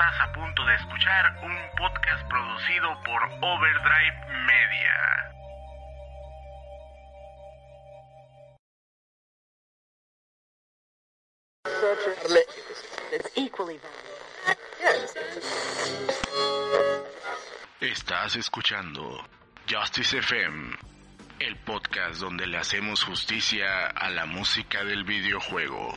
Estás a punto de escuchar un podcast producido por Overdrive Media. Estás escuchando Justice FM, el podcast donde le hacemos justicia a la música del videojuego.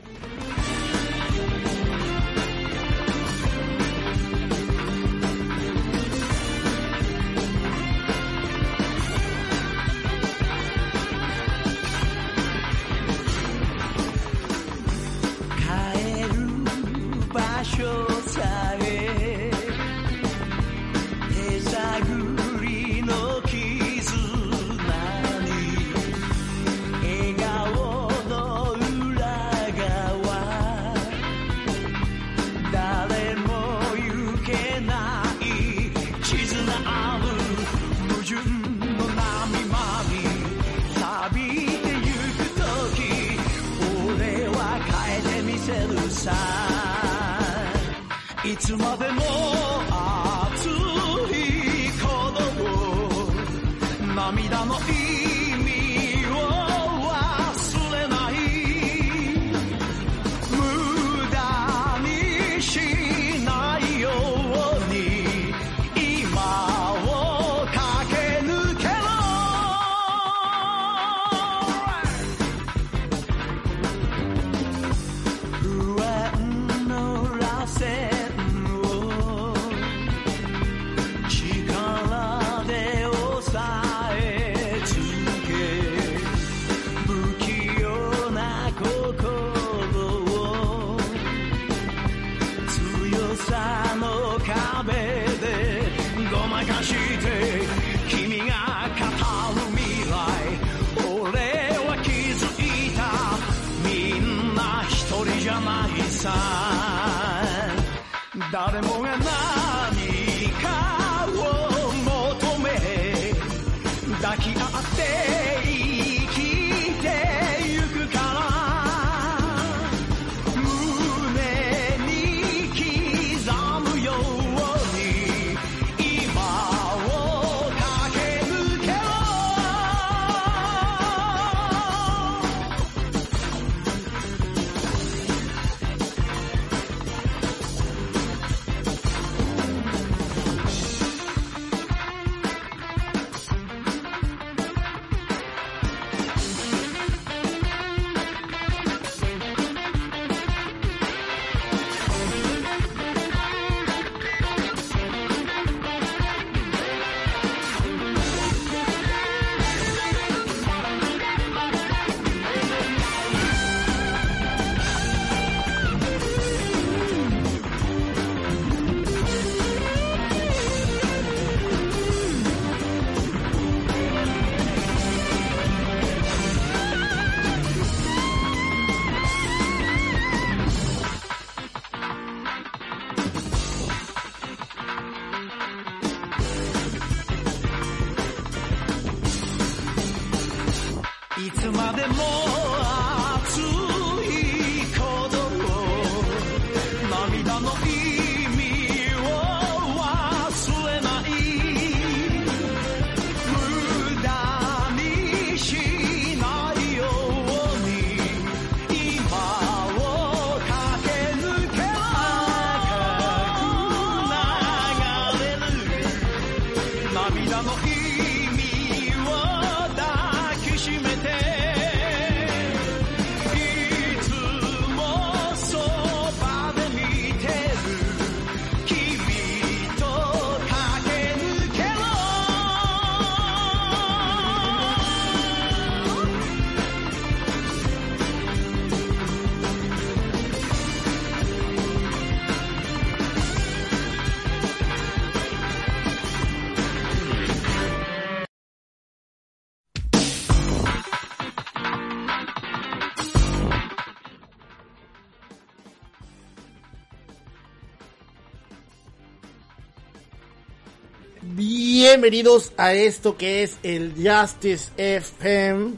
Bienvenidos a esto que es el Justice FM,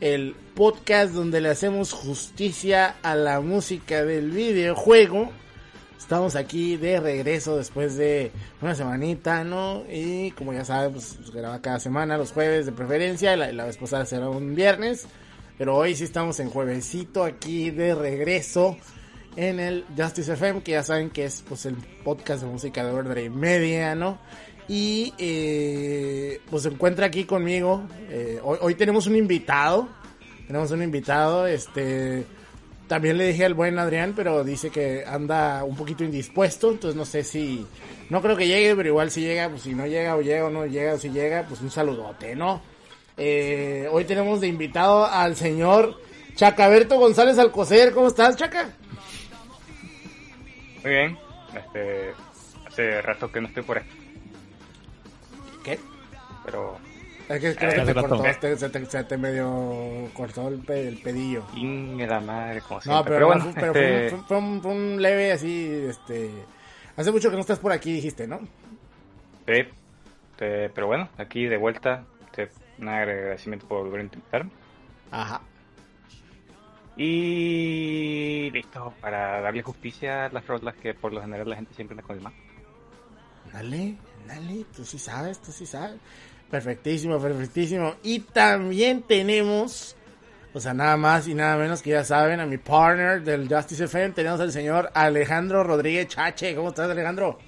el podcast donde le hacemos justicia a la música del videojuego. Estamos aquí de regreso después de una semanita, ¿no? Y como ya saben, pues graba cada semana, los jueves de preferencia. La, la vez pasada será un viernes. Pero hoy sí estamos en juevesito aquí de regreso en el Justice FM, que ya saben que es pues el podcast de música de Overdrive Media, ¿no? Y eh, pues se encuentra aquí conmigo. Eh, hoy, hoy tenemos un invitado. Tenemos un invitado, este también le dije al buen Adrián, pero dice que anda un poquito indispuesto, entonces no sé si, no creo que llegue, pero igual si llega, pues si no llega o llega o no llega o si llega, pues un saludote, ¿no? Eh, hoy tenemos de invitado al señor Chacaberto González Alcocer, ¿cómo estás, Chaca? Muy bien, este, hace rato que no estoy por aquí, ¿Qué? pero Es que creo Eh, que cortó, te- se, te, se te medio cortó el, pe- el pedillo. Inge la madre, como No, siempre. pero, bueno, fue, pero fue este, un, fue un- fue un leve así, este... Hace mucho que no estás por aquí, dijiste, ¿no? sí, este, pero bueno, aquí de vuelta, este, un agradecimiento por volver a intentar. Ajá. Y listo, para darle justicia a las rolas que por lo general la gente siempre anda con el más. Dale, dale, tú sí sabes, tú sí sabes. Perfectísimo, perfectísimo. Y también tenemos, o sea, nada más y nada menos que ya saben, a mi partner del Justice FM, tenemos al señor Alejandro Rodríguez Chache. ¿Cómo estás, Alejandro?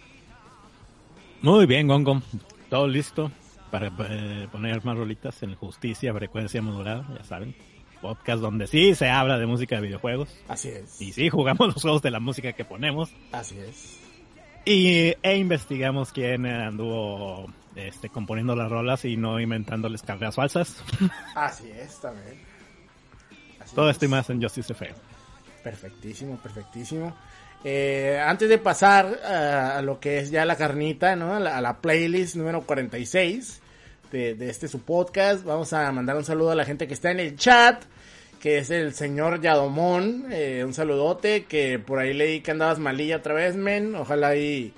Muy bien, Gongo. Todo listo para eh, poner más rolitas en Justicia, Frecuencia Modulada, ya saben. Podcast donde sí se habla de música de videojuegos. Así es. Y sí jugamos los juegos de la música que ponemos. Así es. Y, e investigamos quién anduvo este, componiendo las rolas y no inventándoles carreras falsas. Así es, también. Así Todo es. esto y más en Justice FM. Perfectísimo, perfectísimo. Eh, antes de pasar a, a lo que es ya la carnita, ¿no? A la, a la playlist número 46 de, de este su podcast, vamos a mandar un saludo a la gente que está en el chat, que es el señor Yadomón. eh, un saludote, que por ahí leí que andabas malilla otra vez, men. Ojalá y,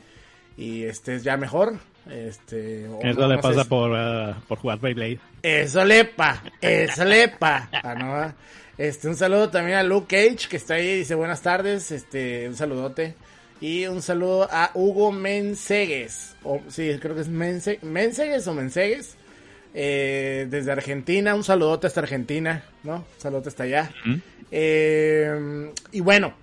y estés ya mejor. Este, Eso no- le no pasa por, ah, por jugar Beyblade. eso lepa, eso lepa. Ah, no, este, un saludo también a Luke Cage, que está ahí, dice buenas tardes, este, un saludote. Y un saludo a Hugo Mensegues, o sí, creo que es Mense, Mensegues o Mensegues, eh, desde Argentina, un saludote hasta Argentina, ¿no? Un saludote hasta allá. Eh, y bueno,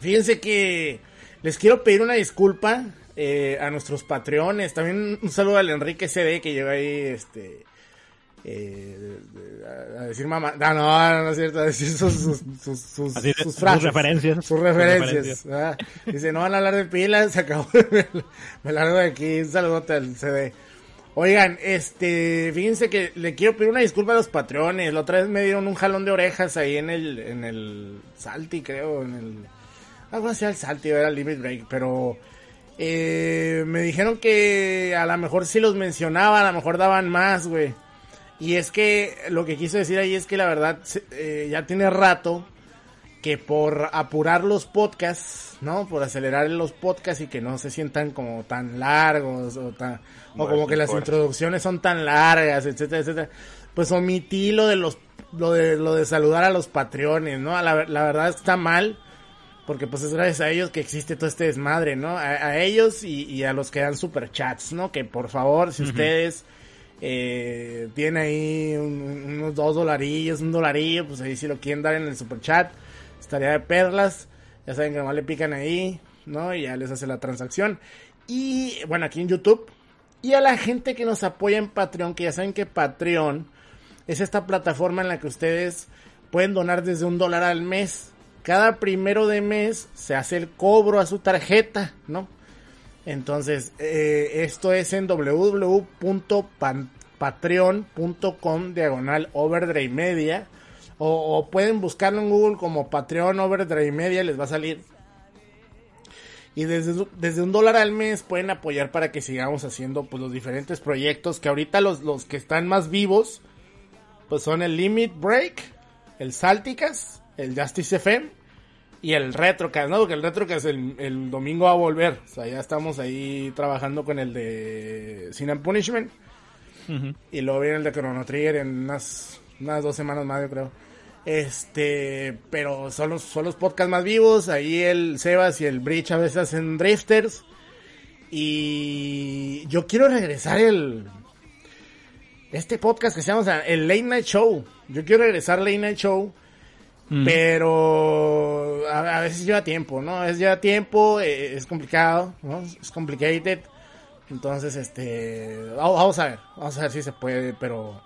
fíjense que les quiero pedir una disculpa eh, a nuestros patreones. También un saludo al Enrique CD que llegó ahí, este, eh, a, decir mamá. No, no, no es cierto, a decir sus, sus, sus, sus, Así de- sus sus frases. referencias. Sus referencias. ah. Dice, no van a hablar de pilas, se acabó. me largo de aquí. Un saludote al CD. Oigan, este, fíjense que le quiero pedir una disculpa a los patrones. La otra vez me dieron un jalón de orejas ahí en el, en el Salty, creo, en el, algo así al Salty, era el Limit Break, pero, eh, me dijeron que a lo mejor si los mencionaba, a lo mejor daban más, güey. Y es que lo que quiso decir ahí es que la verdad eh, ya tiene rato que por apurar los podcasts, ¿no? Por acelerar los podcasts y que no se sientan como tan largos o tan o como que las introducciones son tan largas, etcétera, etcétera. Pues omití lo de los lo de lo de saludar a los patrones, ¿no? La, la verdad está mal porque pues es gracias a ellos que existe todo este desmadre, ¿no? A, a ellos y, y a los que dan superchats, ¿no? Que por favor, si ustedes eh, tienen ahí un- unos dos dolarillos, un dolarillo, pues ahí si lo quieren dar en el superchat, estaría de perlas. Ya saben que nomás le pican ahí, ¿no? Y ya les hace la transacción. Y bueno, aquí en YouTube. Y a la gente que nos apoya en Patreon, que ya saben que Patreon es esta plataforma en la que ustedes pueden donar desde un dólar al mes. Cada primero de mes se hace el cobro a su tarjeta, ¿no? Entonces, eh, esto es en www.patreon.com diagonal overdrive media. O, o pueden buscarlo en Google como Patreon Overdrive Media, les va a salir. Y desde, desde un dólar al mes pueden apoyar para que sigamos haciendo pues, los diferentes proyectos que ahorita los, los que están más vivos pues son el Limit Break, el Salticas, el Justice FM y el Retrocast, ¿no? Porque el Retrocast el, el domingo va a volver. O sea, ya estamos ahí trabajando con el de Sin and Punishment. Y luego viene el de Chrono Trigger en unas, unas dos semanas más, yo creo. Este, pero son los, son los podcasts más vivos. Ahí el Sebas y el Bridge a veces hacen drifters. Y yo quiero regresar el. Este podcast que se llama el Late Night Show. Yo quiero regresar Late Night Show. Mm. Pero a, a veces lleva tiempo, ¿no? Es lleva tiempo, eh, es complicado, ¿no? Es complicated. Entonces, este, vamos a ver, vamos a ver si se puede, pero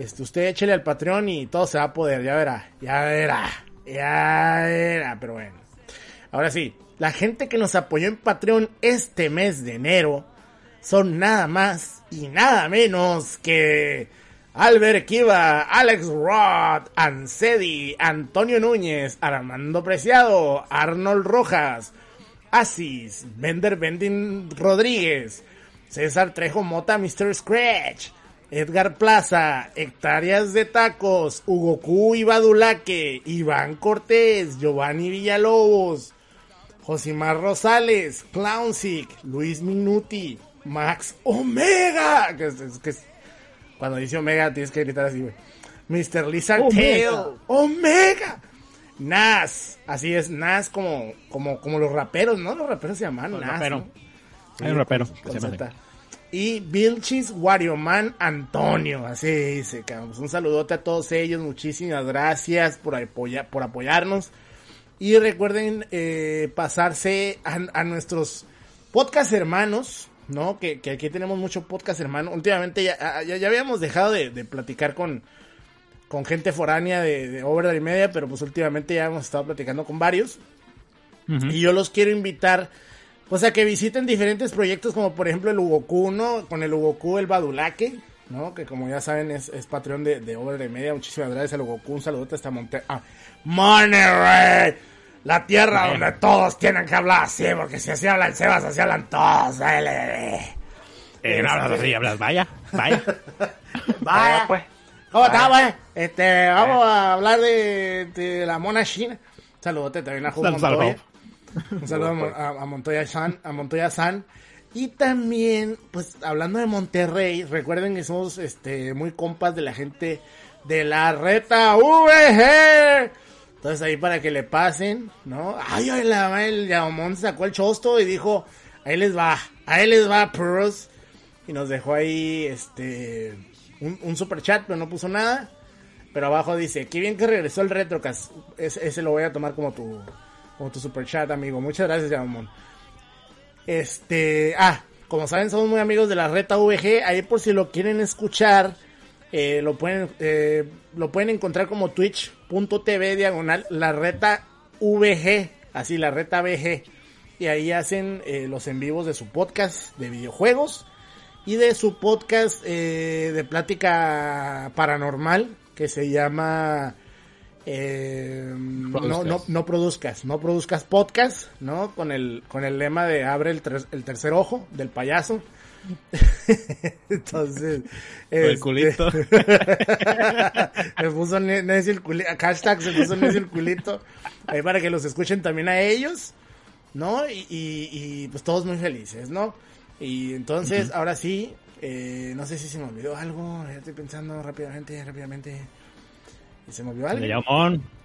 este, usted échele al Patreon y todo se va a poder, ya verá, ya verá, ya verá, pero bueno. Ahora sí, la gente que nos apoyó en Patreon este mes de enero son nada más y nada menos que Albert Kiva, Alex Roth, Ansedi, Antonio Núñez, Armando Preciado, Arnold Rojas, Asis, Bender Bending Rodríguez, César Trejo Mota, Mr. Scratch, Edgar Plaza, Hectáreas de Tacos, Hugo Q y Badulaque, Iván Cortés, Giovanni Villalobos, Josimar Rosales, Clownsic, Luis Minuti, Max Omega, que es, es- que es- cuando dice Omega tienes que gritar así, güey. Mr. Lizard Tail, Omega, Nas, así es, Nas como, como, como los raperos, ¿no? Los raperos se llaman Nas. Hay un rapero con- que con se llama. Y Vilchis Warioman Antonio, así dice, cabrón. Un saludote a todos ellos, muchísimas gracias por, apoya- por apoyarnos. Y recuerden eh, pasarse a, a nuestros podcast hermanos, ¿no? Que, que aquí tenemos mucho podcast hermano. Últimamente ya, ya, ya habíamos dejado de, de platicar con, con gente foránea de, de Overdrive Media, pero pues últimamente ya hemos estado platicando con varios. Y yo los quiero invitar, pues a que visiten diferentes proyectos, como por ejemplo el Hugoku, ¿no? Con el Hugoku, el Badulaque, ¿no? Que como ya saben es, es patrón de, de Over de Media. Muchísimas gracias al Hugoku. Un saludote hasta Monte... Ah, Monterrey. La tierra donde todos tienen que hablar así, porque si así hablan Sebas, así hablan todos. Dale. Eh, no hablas así, hablas, vaya, vaya. Vaya, pues. ¿Cómo está, güey? Este, vamos a hablar de, de la mona china. Saludote también a Ju Saludos, Montoya. Un saludo a, Mon- a, a Montoya San, a Montoya San. Y también, pues, hablando de Monterrey, recuerden que somos este muy compas de la gente de la reta VG. Entonces ahí para que le pasen, ¿no? Ay, ay, la, el Yamón sacó el chosto y dijo, ahí les va, ahí les va, pros. Y nos dejó ahí, este, un, un super chat, pero no puso nada. Pero abajo dice, qué bien que regresó el Retrocast. Ese lo voy a tomar como tu, como tu super chat, amigo. Muchas gracias, Yamón. Este, ah, como saben, somos muy amigos de la Reta VG. Ahí por si lo quieren escuchar, eh, lo pueden, eh, lo pueden encontrar como twitch.tv diagonal la Reta VG, así la Reta VG. Y ahí hacen eh, los en vivos de su podcast de videojuegos y de su podcast eh, de plática paranormal que se llama eh, no, no, no produzcas, no produzcas podcast, ¿no? Con el, con el lema de abre el, ter- el tercer ojo del payaso. Entonces, el este, culito. se puso ne- necio el culito, hashtag se puso necio el culito, ahí para que los escuchen también a ellos, ¿no? Y, y, y, pues todos muy felices, ¿no? Y entonces, ahora sí, eh, no sé si se me olvidó algo, ya estoy pensando rápidamente, rápidamente. ¿Y se me olvidó algo?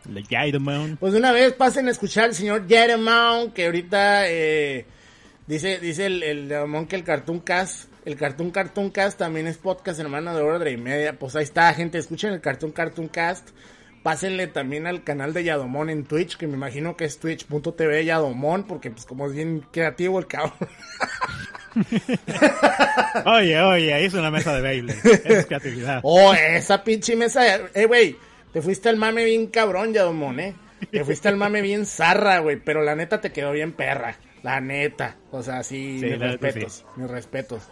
Le Yaidamon. Pues de una vez pasen a escuchar al señor Jeremiah, que ahorita eh, dice dice el, el que el Cartoon Cast, el Cartoon Cartoon Cast también es podcast hermano de hora y media. Pues ahí está, gente, escuchen el Cartoon Cartoon Cast. Pásenle también al canal de Yadomón en Twitch, que me imagino que es twitch.tv Yadomón, porque pues como es bien creativo el cabrón. Oye, oye, hizo una mesa de baile. Es creatividad. Oh, esa pinche mesa. Eh, güey, te fuiste al mame bien cabrón, Yadomón, eh. Te fuiste al mame bien zarra, güey, pero la neta te quedó bien perra. La neta. O sea, sí, Sí, mis respetos, sí. mis respetos.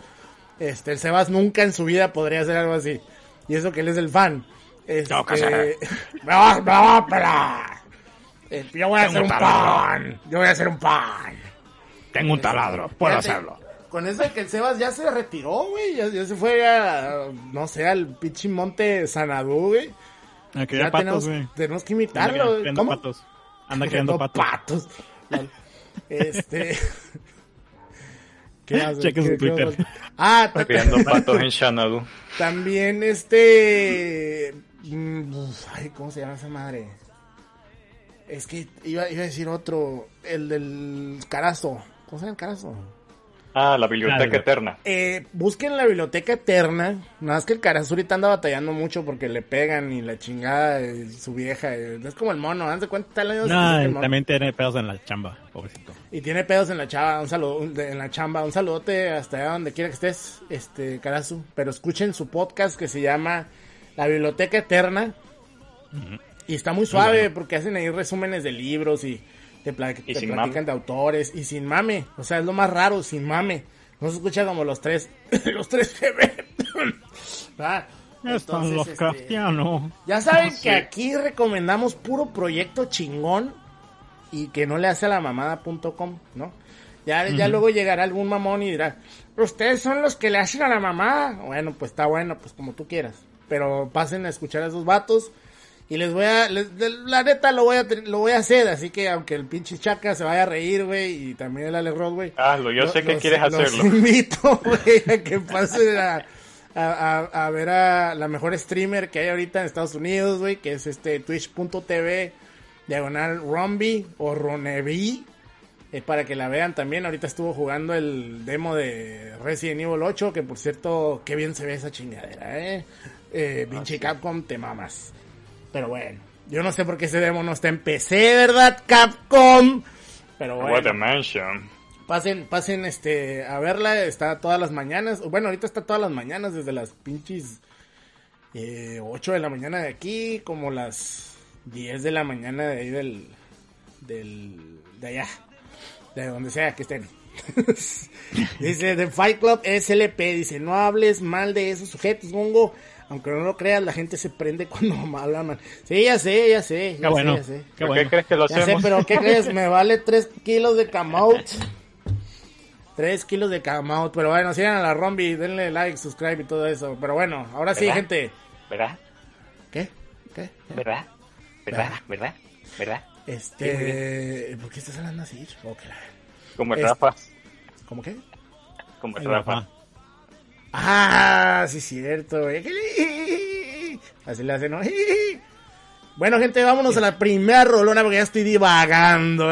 Este, el Sebas nunca en su vida podría hacer algo así. Y eso que él es el fan. Este, No, va a pelar. Eh, Yo voy a hacer un pan. Yo voy a hacer un pan. Tengo un taladro, puedo Fíjate, hacerlo. Con eso de que el Sebas ya se retiró, güey. Ya, ya se fue a, no sé, al pinche monte Sanadú, güey. Ya patos, tenemos, tenemos que Anda imitarlo, güey. criando ¿Cómo? patos. Anda criando patos. Lol. Este. ¿Qué hace? Chequen su ¿Qué- qué Twitter. Ah, ta- Criando patos en Xanadu. también este. Mm, ay, ¿cómo se llama esa madre? Es que iba, iba a decir otro, el del Carazo. ¿Cómo se llama el Carazo? Ah, la biblioteca Claro. eterna. Eh, busquen la biblioteca eterna. Nada más que el Carazo ahorita anda batallando mucho porque le pegan y la chingada de su vieja. eh, Es como el mono, ¿dan de cuenta? Tal año se No, puso el él mono. también tiene pedos en la chamba, pobrecito. Y tiene pedos en la chava, un saludo, un- de- en la chamba, un saludote hasta allá donde quiera que estés, este, Carazu. Pero escuchen su podcast que se llama La Biblioteca Eterna. Y está muy suave porque hacen ahí resúmenes de libros y te, pla- te sin platican mame. de autores y sin mame. O sea, es lo más raro, sin mame. No se escucha como los tres, los tres GB. Ah, Están los este, ya saben que aquí recomendamos puro proyecto chingón y que no le hace a la mamada.com, ¿no? Ya, ya luego llegará algún mamón y dirá, ustedes son los que le hacen a la mamada. Bueno, pues está bueno, pues como tú quieras. Pero pasen a escuchar a esos vatos y les voy a, les- la neta lo voy a, lo voy a hacer, así que aunque el pinche chaca se vaya a reír, güey, y también el Alex Ross, güey. Hazlo, yo Lo- sé que los- quieres los hacerlo. invito, güey, a que pasen a, a, a- a ver a la mejor streamer que hay ahorita en Estados Unidos, güey, que es este twitch.tv diagonal Rombi o Ronevi. eh, para que la vean también. Ahorita estuvo jugando el demo de Resident Evil 8, que por cierto, qué bien se ve esa chingadera, eh. eh pinche Capcom, te mamas. Pero bueno, yo no sé por qué ese demo no está en PC, ¿verdad, Capcom? Pero bueno. What a mansion. Pasen, pasen este a verla, está todas las mañanas. Bueno, ahorita está todas las mañanas, desde las pinches eh, 8 de la mañana de aquí, como las 10 de la mañana de ahí del, del de allá, de donde sea que estén. dice The Fight Club SLP, dice, no hables mal de esos sujetos, Gongo. Aunque no lo creas, la gente se prende cuando hablan mal. Sí, ya sé, ya sé. Ya Qué bueno. sé, ya sé. Qué ¿Por bueno. qué crees que lo Ya sé, hacemos? pero ¿qué crees? Me vale 3 kilos de camout. 3 kilos de camout. Pero bueno, sigan a la Rombi, denle like, subscribe y todo eso. Pero bueno, ahora sí, ¿Verdad? gente. ¿Verdad? ¿Qué? ¿Qué? ¿Verdad? ¿Verdad? ¿Verdad? ¿Verdad? Este. ¿Por qué estás hablando así? Como el Este- Rafa. ¿Cómo qué? Como el El Rafa. Rafa. Ah, sí, cierto, güey. Así le hacen, ¿no? Bueno, gente, vámonos a la primera rolona porque ya estoy divagando.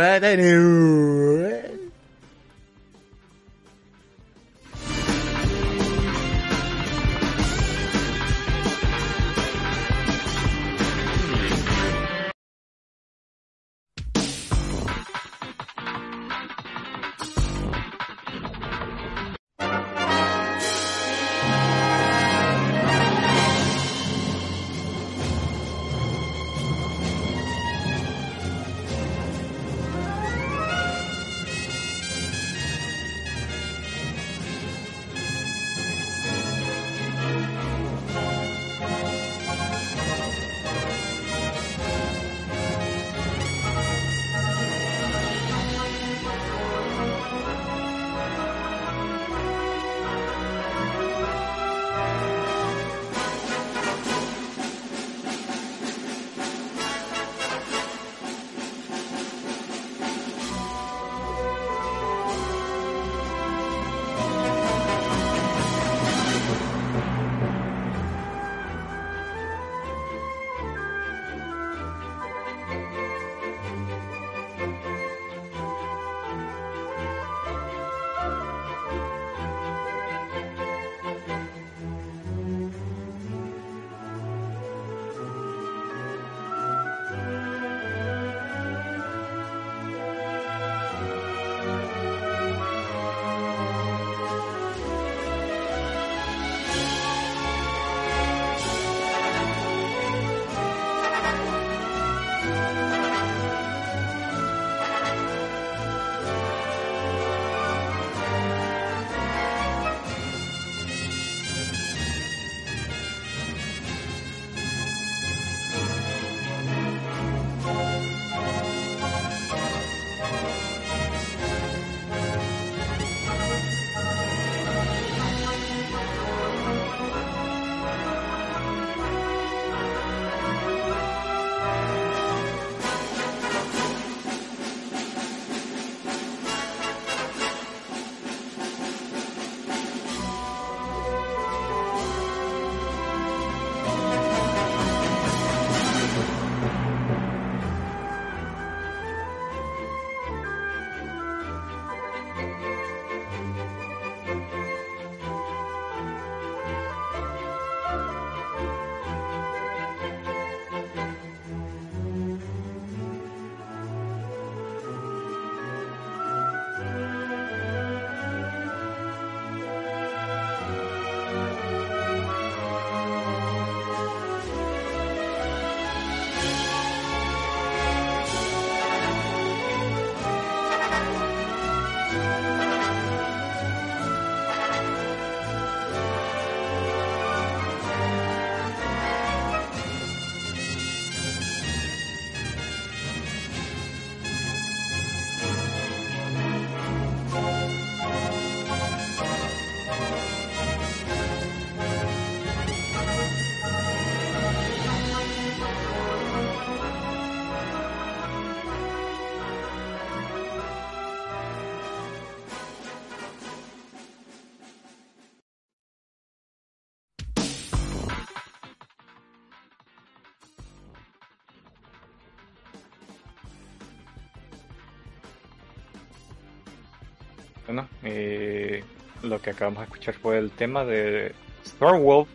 Bueno, eh, lo que acabamos de escuchar fue el tema de Star Wolf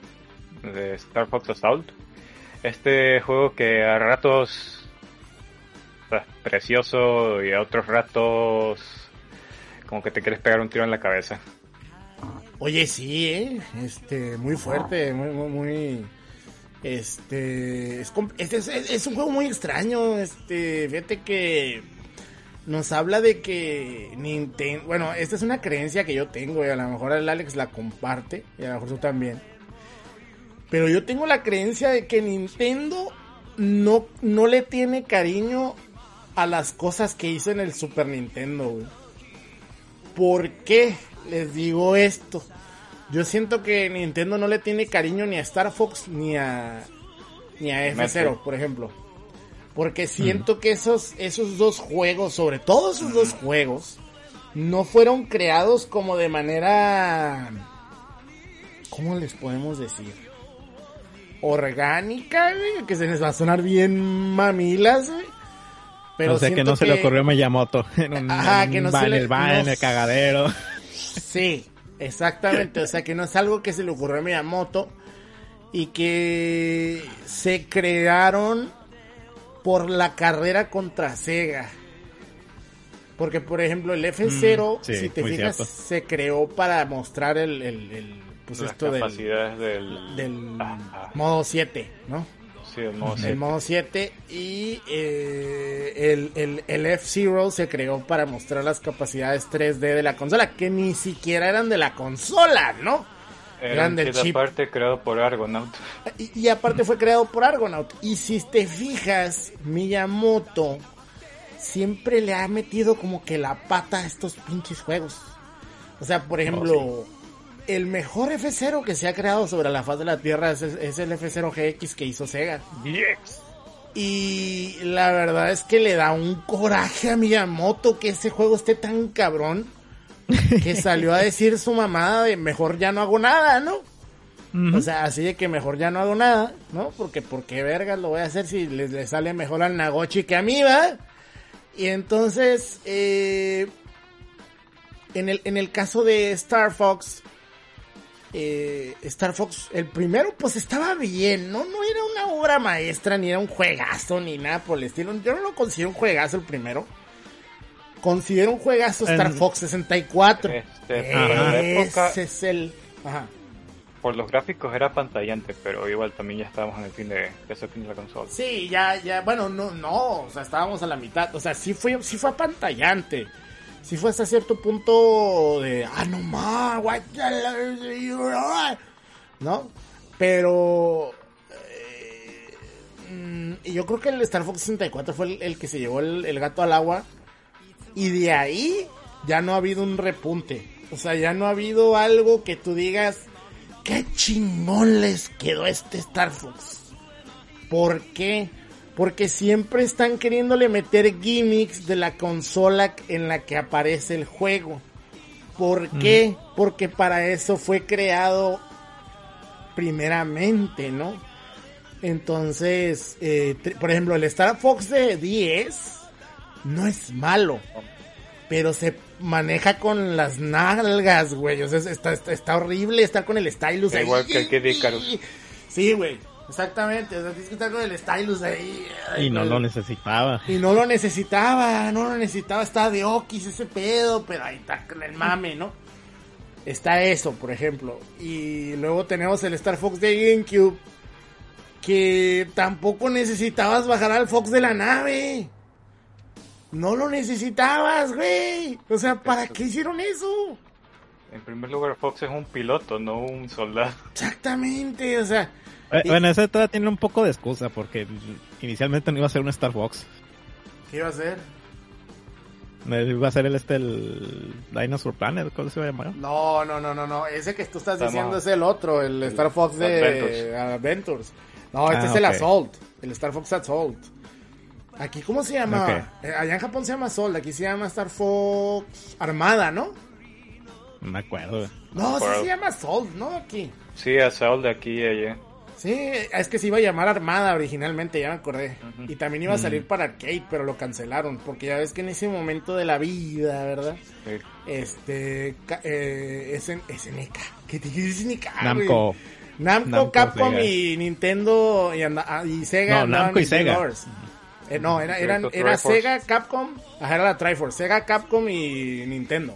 de Star Fox Assault. Este juego que a ratos está precioso y a otros ratos como que te quieres pegar un tiro en la cabeza. Oye, sí, ¿eh? Este, muy fuerte, muy, muy, muy... Este es, es, es- es un juego muy extraño. Este, fíjate que nos habla de que Nintendo. Bueno, esta es una creencia que yo tengo y a lo mejor el Alex la comparte y a lo mejor tú también. Pero yo tengo la creencia de que Nintendo no, no le tiene cariño a las cosas que hizo en el Super Nintendo, güey. ¿Por qué les digo esto? Yo siento que Nintendo no le tiene cariño ni a Star Fox ni a ni a F0, Metroid. por ejemplo. Porque siento que esos esos dos juegos, sobre todo esos dos juegos, no fueron creados como de manera ¿cómo les podemos decir? orgánica, güey, que se les va a sonar bien mamilas, güey. Pero o sea que no se le ocurrió a Miyamoto en un, Ajá, en que no un se le- el no en el cagadero. Sí, exactamente. O sea, que no es algo que se le ocurrió a Miyamoto y que se crearon por la carrera contra Sega. Porque, por ejemplo, el F0, Mm, sí, si te fijas, cierto. se creó para mostrar el, el- el, pues Las esto del, capacidades del, del Ajá. modo 7, ¿no? sí, el modo El siete. modo 7 y eh, el, el, el F-Zero se creó para mostrar las capacidades 3D de la consola, que ni siquiera eran de la consola, ¿no? Del kit chip. aparte creado por Argonaut. Y, y aparte fue creado por Argonaut. Y si te fijas, Miyamoto siempre le ha metido como que la pata a estos pinches juegos. O sea, por ejemplo, el mejor F0 que se ha creado sobre la faz de la Tierra es, es el F0 GX que hizo Sega. Y la verdad es que le da un coraje a Miyamoto que ese juego esté tan cabrón que salió a decir su mamada de mejor ya no hago nada, ¿no? O sea, así de que mejor ya no hago nada, ¿no? Porque, porque vergas lo voy a hacer si le, le sale mejor al Nagochi que a mí, ¿va? Y entonces, eh, en, el, en el caso de Star Fox, eh, Star Fox, el primero, pues estaba bien, ¿no? No era una obra maestra, ni era un juegazo, ni nada por el estilo. Yo no lo considero un juegazo el primero. Considero un juegazo Star En- Fox 64. Este, para época- Ese es el... Ajá. Por los gráficos era pantallante, pero igual también ya estábamos en el fin de, de ese fin de la consola. Sí, ya, ya, bueno, no, no, o sea, estábamos a la mitad, o sea, sí fue, sí fue apantallante, sí fue hasta cierto punto de, ah, no más, ¿no? Pero, eh, mm, y yo creo que el Star Fox 64 fue el, el que se llevó el, el gato al agua, y de ahí ya no ha habido un repunte, o sea, ya no ha habido algo que tú digas, qué chingón les quedó este Star Fox. ¿Por qué? Porque siempre están queriéndole meter gimmicks de la consola en la que aparece el juego. ¿Por qué? Porque para eso fue creado primeramente, ¿no? Entonces, eh, por ejemplo, el Star Fox de 10 no es malo, pero se maneja con las nalgas, güey. O sea, es- está, está, está horrible estar con el stylus ahí. Igual que el Icarus. Sí, güey. Exactamente. O sea, tienes que estar con el stylus ahí. Y no lo necesitaba. y no lo necesitaba, no lo necesitaba, estaba de Okis ese pedo, pero ahí está con el mame, ¿no? Está eso, por ejemplo. Y luego tenemos el Star Fox de GameCube, que tampoco necesitabas bajar al Fox de la nave. No lo necesitabas, güey. O sea, ¿para qué hicieron eso? En primer lugar, Fox es un piloto, no un soldado. Exactamente, o sea, Eh, Y- Bueno, ese todavía tiene un poco de excusa porque inicialmente no iba a ser un Star Fox. ¿qué iba a hacer? No Iba a ser el este el Dinosaur Planet, ¿cómo se va a llamar? No, no, no, no, no. Ese que tú estás Estamos- diciendo es el otro, el Star Fox de Adventures. Adventures. No, este Ah, es el ok. Assault, el Star Fox Assault. Aquí, ¿cómo se llama? Eh, allá en Japón se llama Assault, aquí se llama Star Fox Armada, ¿no? No me acuerdo. No, sí se llama Assault, ¿no? Aquí. Sí, Assault de aquí y allá. Sí, es que se iba a llamar Armada originalmente, ya me acordé. Y también iba a salir para arcade, pero lo cancelaron. Porque ya ves que en ese momento de la vida, ¿verdad? Sí. Este. Eh, SN SNK. ¿Qué te SNK? güey? Namco. Namco, Namco, Capcom Sega. y Nintendo y, anda- ah, y Sega. No, Namco y en Sega. Eh, no, era, eran, era. Sega, Capcom. Ajá, era la Triforce. Sega, Capcom y Nintendo.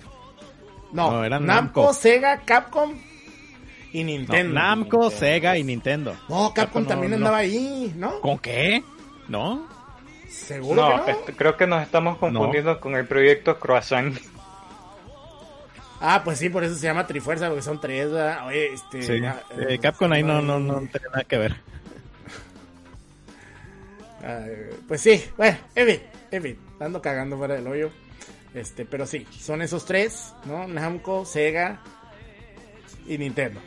No, No, eran Namco, Namco. Sega, Capcom y No, Nintendo. Namco, Sega y Nintendo. No, Capcom también no. andaba ahí, ¿no? ¿Con qué? ¿No? ¿Seguro No, que no? creo que nos estamos confundiendo con el proyecto Croissant. Ah, pues sí, por eso se llama Trifuerza, porque son tres. Oye, este... Sí. ya, Eh, Capcom ahí no, no, no tiene nada que ver. Pues sí, bueno, en fin, en fin, ando cagando fuera del hoyo. Este, pero sí, son esos tres, ¿no? Namco, Sega y Nintendo.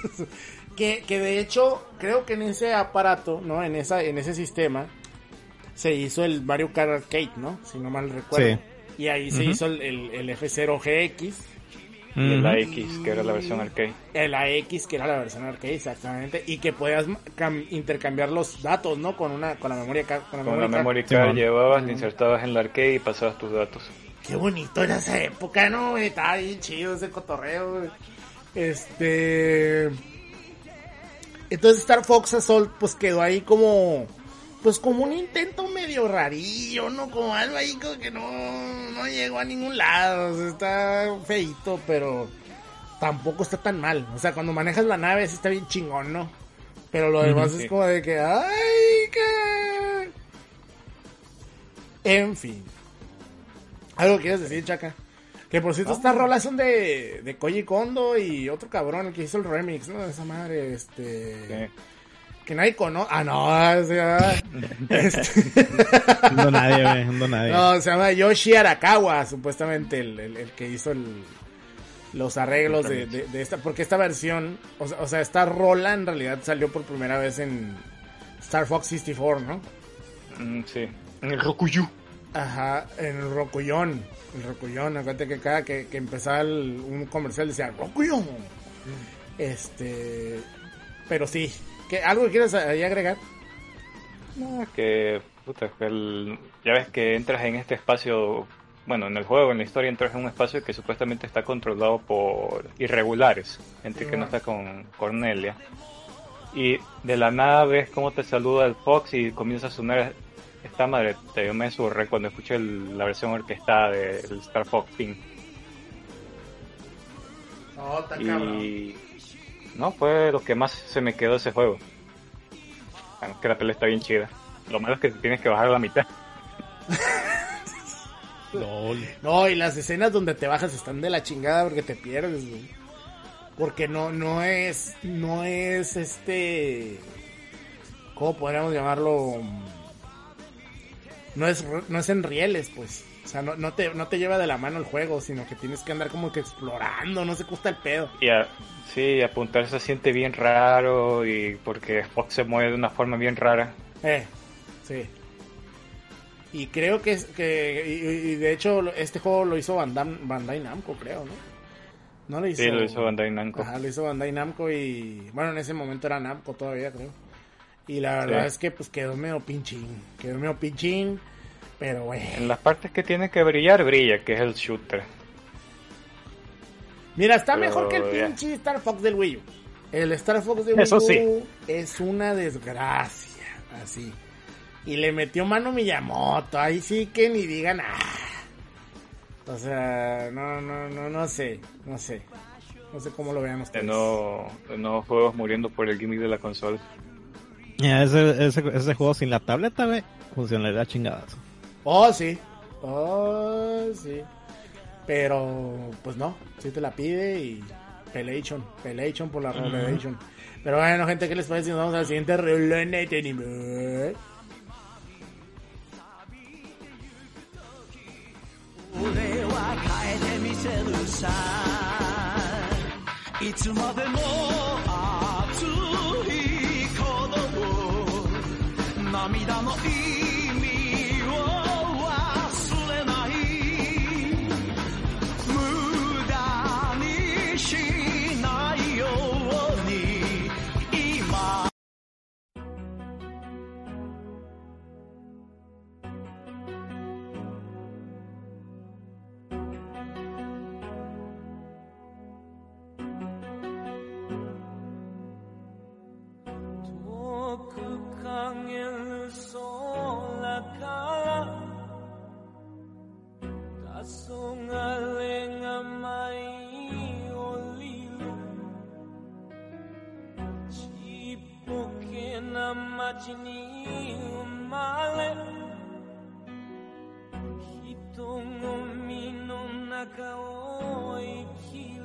que, que de hecho, creo que en ese aparato, ¿no? En esa, en ese sistema, se hizo el Mario Kart Arcade, ¿no? Si no mal recuerdo. Sí. Y ahí se hizo el, el, el F0GX, Y la Ujú. X, que era la versión arcade. el AX, que era la versión arcade, exactamente, y que podías cam- intercambiar los datos, ¿no? Con una, con la memoria, ca- con la Con la memoria Sí, card man. llevabas, la insertabas en la arcade y pasabas tus datos. Qué bonito era esa época, ¿no? Estaba bien chido ese cotorreo, güey. Este. Entonces Star Fox Assault, pues quedó ahí como. Pues como un intento medio rarillo, ¿no? Como algo ahí como que no, no llegó a ningún lado. O sea, está feito, pero tampoco está tan mal. O sea, cuando manejas la nave sí está bien chingón, ¿no? Pero lo demás es como de que. ¡Ay, qué! En fin. ¿Algo quieres decir, Chaca? Que por cierto, estas rolas son de, de Koji Kondo y otro cabrón, el que hizo el remix, ¿no? De esa madre, este... Sí. Que nadie conoce... Ah, no, o sea... este- No nadie, güey. No nadie. no, se llama Yoshi Arakawa, supuestamente, el, el- el que hizo el, los arreglos de, de- de esta... Porque esta versión, o sea, o sea, esta rola en realidad salió por primera vez en Star Fox 64, ¿no? Mm, sí. En el Rokuyu. Ajá, en el Rocuyón. El Rocuyón, acuérdate que cada que, que empezaba el- un comercial decía Rocuyón. Este. Pero sí. ¿Qué, ¿Algo que quieras ahí agregar? No, que, puta, el- ya ves que entras en este espacio, bueno, en el juego, en la historia, entras en un espacio que supuestamente está controlado por irregulares, gente que no está con Cornelia. Y de la nada ves cómo te saluda el Fox y comienza a sonar esta madre. Te yo me surré cuando escuché el- la versión orquestada del Star Fox Team. No, está Y no, fue lo que más se me quedó de ese juego. Aunque la pelea está bien chida. Lo malo es que tienes que bajar a la mitad. No, y las escenas donde te bajas están de la chingada porque te pierdes, güey. Porque no, no es, no es este, ¿cómo podríamos llamarlo? No es, no es en rieles, pues. O sea, no, no te, no te lleva de la mano el juego, sino que tienes que andar como que explorando, no se gusta el pedo. Y a- sí, apuntar se siente bien raro y porque Fox se mueve de una forma bien rara. Eh, sí. Y creo que es que y, y de hecho este juego lo hizo Bandai, Bandai Namco, creo, ¿no? No lo hizo. Sí, lo hizo Bandai Namco. Ajá, lo hizo Bandai Namco y bueno, en ese momento era Namco todavía, creo. Y la verdad Sí. es que pues quedó medio pinchín, quedó medio pinchín, pero güey. En las partes que tiene que brillar, brilla, que es el shooter. Mira, está Pero, mejor que el ya. pinche Star Fox del Wii U. El Star Fox de Wii Eso U sí. es una desgracia, así. Y le metió mano Miyamoto, ahí sí que ni digan nada. O sea, no, no, no, no sé, no sé. No sé cómo lo vean De ustedes. de nuevo juegos muriendo por el gimmick de la consola. Ese, ese juego sin la tableta, güey, funcionaría chingadas. Oh, sí. Oh, sí. Pero, pues no, si te la pide y Pelation, Pelation por la Revelation. Pero bueno, gente, ¿qué les parece? si Nos vamos al siguiente Revelation あれが迷いを理由。ちっぽけな街に生まれ。瞳の中を生きる。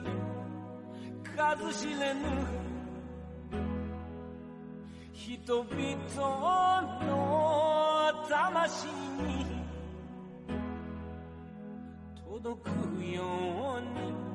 数知れぬ人々の魂に届くように。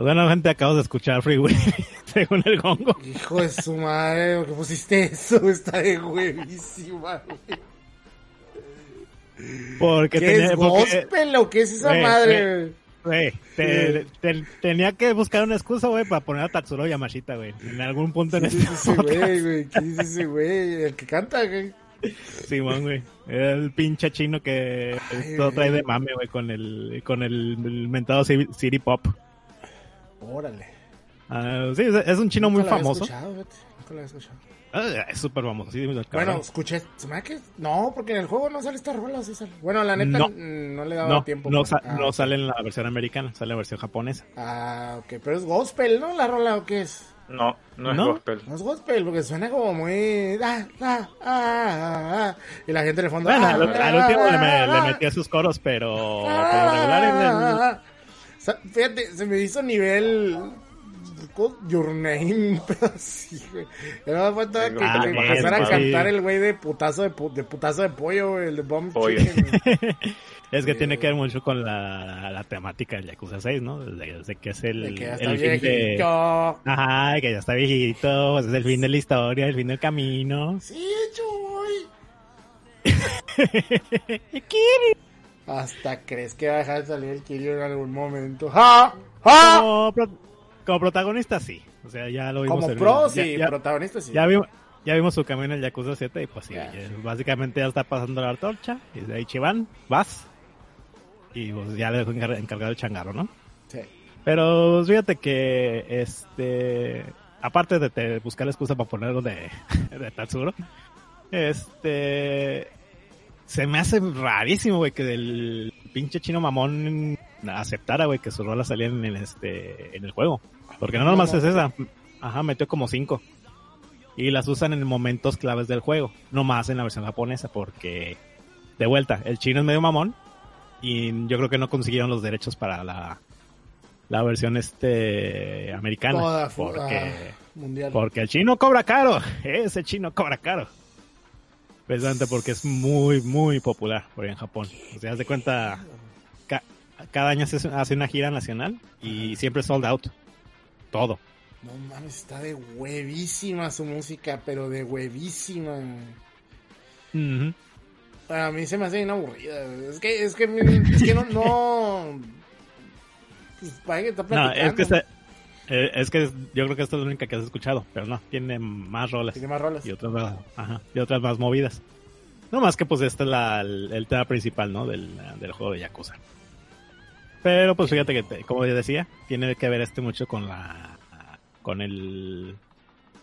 Bueno, gente, acabo de escuchar Free Willy, según el gongo. Hijo de su madre, ¿por qué pusiste eso? Está de huevísima, güey. Porque ¿Qué tenía, es porque- gospel o qué es esa Güey, madre? güey, te- te- tenía que buscar una excusa, güey, para poner a Tatsuro Yamashita, güey. En algún punto en ¿Qué este dice ese güey, güey? ¿Qué dice ese güey? El que canta, güey. Simón, güey. El pinche chino que Ay, todo trae de mame, güey, con el, con el, el mentado Ci- City Pop. Órale. Ah, sí, es- es un chino muy Nunca famoso. escuchado, fíjate. Nunca lo había escuchado. Ah, es súper famoso, sí, Bueno, escuché. ¿Se me que.? No, porque en el juego no sale esta rola, sí sale. Bueno, la neta No. mm, no le daba no, tiempo. no, sa- ah, no sale en la versión americana, sale en la versión japonesa. Ah, ok. Pero es gospel, ¿no? La rola o qué es. No, no es ¿No? gospel. No es gospel, porque suena como muy. Ah, ah, ah, ah, ah, y la gente de fondo. Bueno, ah, al, al último le, me- ah, le metía sus coros, pero por ah, regular Fíjate, se me hizo nivel. Your name, pero así, güey. Era falta que, Ah, empezara a sí. cantar el güey de putazo de, pu- de putazo de pollo, güey, el de Bomb Pollo. Chicken, güey. Es que Sí, tiene güey. que ver mucho con la, la temática del Yakuza 6, ¿no? Desde, desde que es el, De que ya está el fin de... viejito. Ajá, que ya está viejito, pues es el fin de la historia, el fin del camino. Sí, voy. Hasta crees que va a dejar de salir el Kiryu en algún momento. ¡Ja! ¡Ja! Como, pro- como protagonista, sí. O sea, ya lo vimos. Como pro, ya- sí, ya, protagonista, sí. ya vimos, ya vimos su camino en el Yakuza 7 y pues sí, ya- básicamente ya está pasando la antorcha. Y de ahí Chivan, vas. Y pues ya le dejó encar- encargado el changarro, ¿no? Sí. Pero pues, fíjate que, este, aparte de te- buscar la excusa para ponerlo de, de Tatsuro, este, se me hace rarísimo, güey, que del pinche chino mamón aceptara, güey, que su rola salía en, en este, en el juego. Porque no nomás es esa. Ajá, metió como cinco. Y las usan en momentos claves del juego. No más en la versión japonesa, porque, de vuelta, el chino es medio mamón. Y yo creo que no consiguieron los derechos para la, la versión este americana. Toda porque, mundial. porque el chino cobra caro. Ese chino cobra caro. Precisamente porque es muy, muy popular por ahí en Japón. O sea, haz de cuenta, ca- cada año se hace una gira nacional y siempre sold out. Todo. No mames, está de huevísima su música, pero de huevísima. A mí se me hace bien aburrida. Es que, es que, es que no, no. Pues, vaya que está No, es que, se- eh, es que yo creo que esta es la única que has escuchado, pero no, tiene más rolas Tiene más rolas. y otras más, ajá, y otras más movidas. No más que pues este es la, el, el tema principal, ¿no? Del, del juego de Yakuza. Pero pues fíjate que, te- como yo decía, tiene que ver este mucho con la, con el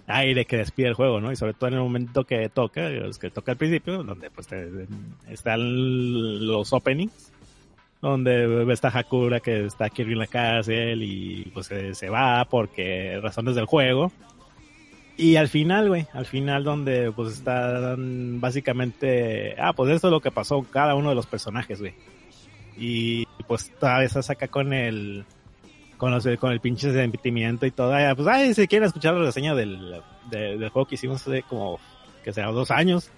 aire que despide el juego, ¿no? Y sobre todo en el momento que toca, es que toca al principio, donde pues te- están los openings, donde está Hakura que está aquí en la cárcel y pues se, se va porque razones del juego. Y al final, güey, al final donde pues están básicamente, ah, pues esto es lo que pasó cada uno de los personajes, güey. Y pues toda esa saca con el con, los- con el pinche sentimiento y todo. Ah, Pues, ay, si quieren escuchar la reseña del, de- del juego que hicimos hace como, que será dos años.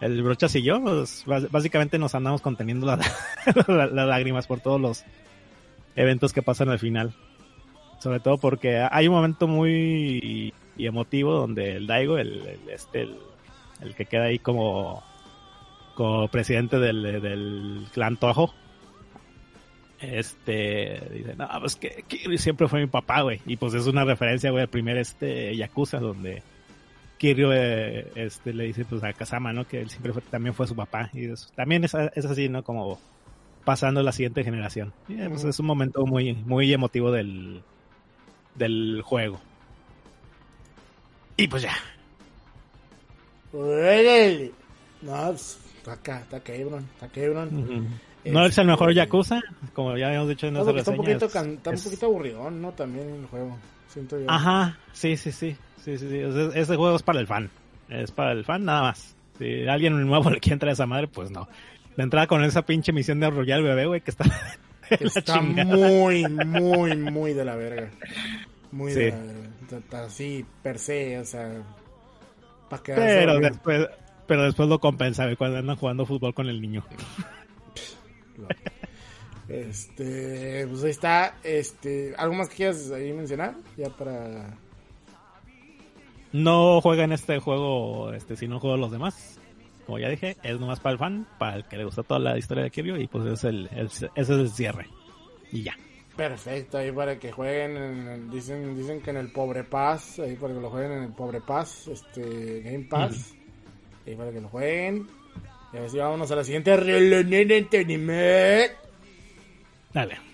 El Brochas y yo, pues, básicamente nos andamos conteniendo la- la- las lágrimas por todos los eventos que pasan al final. Sobre todo porque hay un momento muy emotivo donde el Daigo, el, el- este, el, que queda ahí como, como presidente del, del clan Toho, este, dice, no, pues que siempre fue mi papá, güey. Y pues es una referencia, güey, al primer este Yakuza, donde Kiryu eh, este, le dice pues a Kazama, ¿no? Que él siempre fue- también fue su papá. Y eso- también es, es así, ¿no? Como pasando a la siguiente generación. Y, eh, pues, es un momento muy, muy emotivo del, del juego. Y pues ya. No, pues, está acá, está cabrón, está cabrón. No es el mejor Este, Yakuza, como ya habíamos dicho en No, nuestra está un poquito, es- can- está un es- poquito aburridón, ¿no? También el juego, siento yo. Ajá, sí, sí, sí. sí, sí, sí. O sea, ese juego es para el fan. Es para el fan nada más. Si alguien nuevo le quiere entrar a esa madre, pues no. La entrada con esa pinche misión de Royal Bebé, güey, que está... de muy, muy, muy de la verga. Muy de Sí. la verga. Así, per se, o sea. Para Pero después, pero después lo compensa, güey, cuando andan jugando fútbol con el niño. Este, pues ahí está. Este, ¿algo más que quieras ahí mencionar? Ya para. No jueguen este juego este, si no juegan los demás. Como ya dije, es nomás para el fan, para el que le gusta toda la historia de Kiryu y pues es el, el- ese es el cierre. Y ya. Perfecto, ahí para que jueguen. en dicen, dicen que en el Pobre Pass, ahí para que lo jueguen en el Pobre Pass, este, Game Pass. Ahí para que lo jueguen. Y ahora sí, vámonos a la siguiente reunión de. Dale.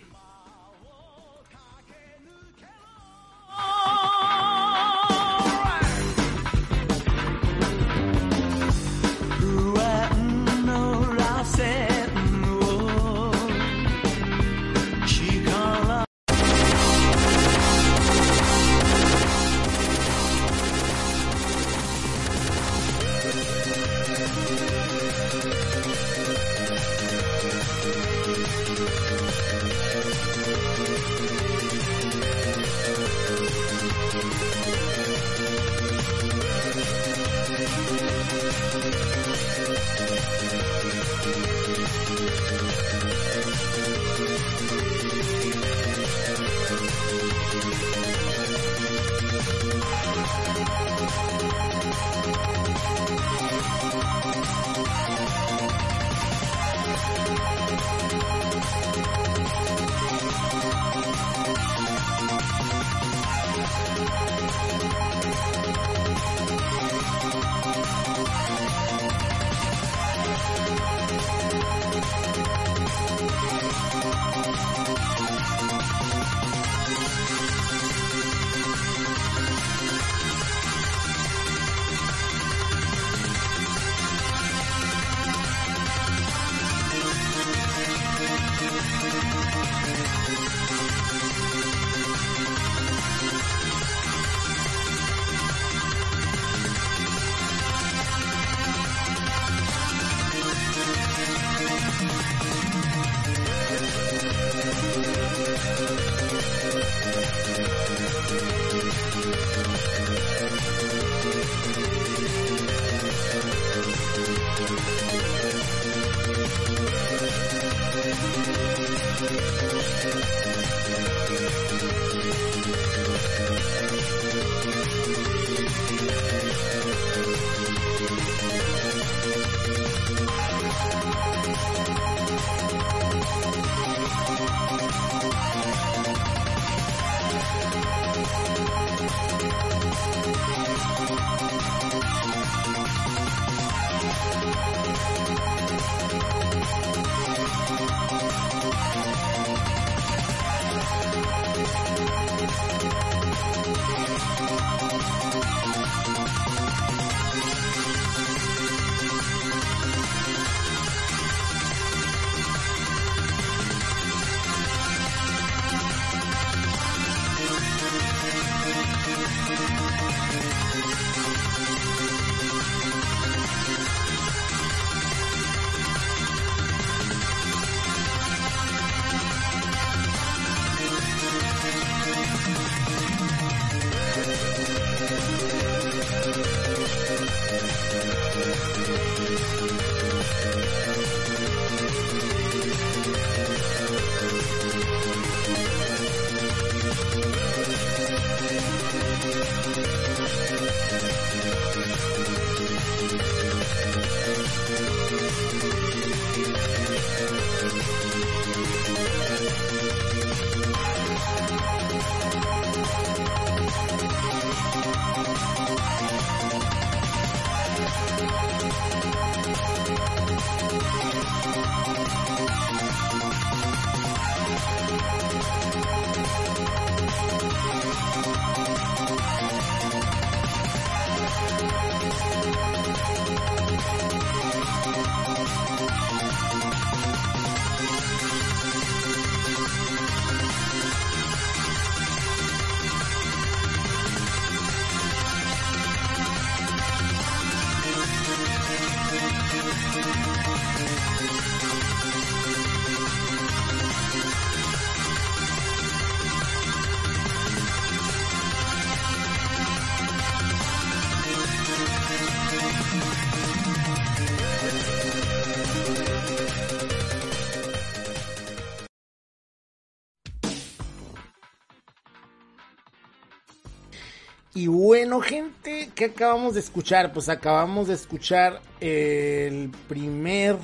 Bueno, gente, ¿qué acabamos de escuchar? Pues acabamos de escuchar el primer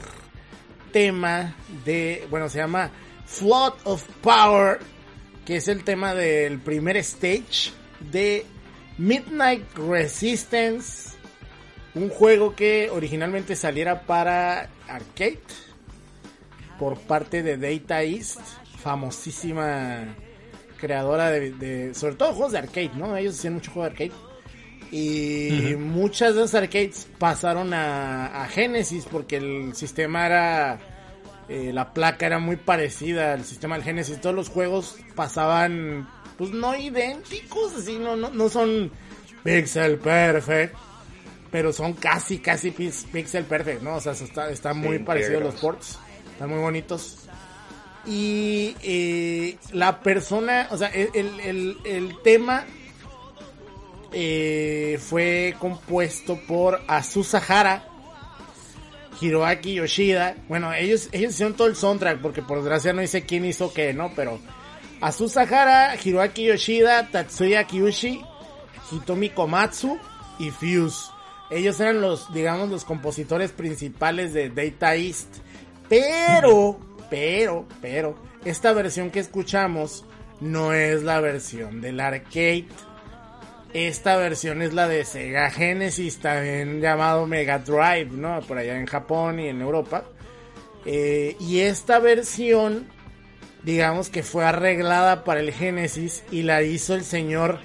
tema de, bueno, se llama Flood of Power, que es el tema del primer stage de Midnight Resistance, un juego que originalmente saliera para arcade por parte de Data East, famosísima creadora de, de- sobre todo juegos de arcade, ¿no? Ellos hacían mucho juego de arcade. Y muchas de esas arcades pasaron a, a Genesis porque el sistema era, eh, la placa era muy parecida al sistema del Genesis. Todos los juegos pasaban, pues no idénticos, así, no, no, no son pixel perfect, pero son casi, casi pix- pixel perfect, ¿no? O sea, está, está muy Sí, parecido a los ports, están muy bonitos. Y eh, la persona, o sea, el, el, el- tema eh, fue compuesto por Azusa Hara, Hiroaki Yoshida. Bueno, ellos, ellos hicieron todo el soundtrack, porque por desgracia no dice quién hizo qué, ¿no? Pero Azusa Hara, Hiroaki Yoshida, Tatsuya Kyushi, Hitomi Komatsu y Fuse. Ellos eran los, digamos, los compositores principales de Data East. Pero, pero, pero, esta versión que escuchamos no es la versión del arcade. Esta versión es la de Sega Genesis, también llamado Mega Drive, ¿no? Por allá en Japón y en Europa. Eh, y esta versión, digamos que fue arreglada para el Genesis y la hizo el señor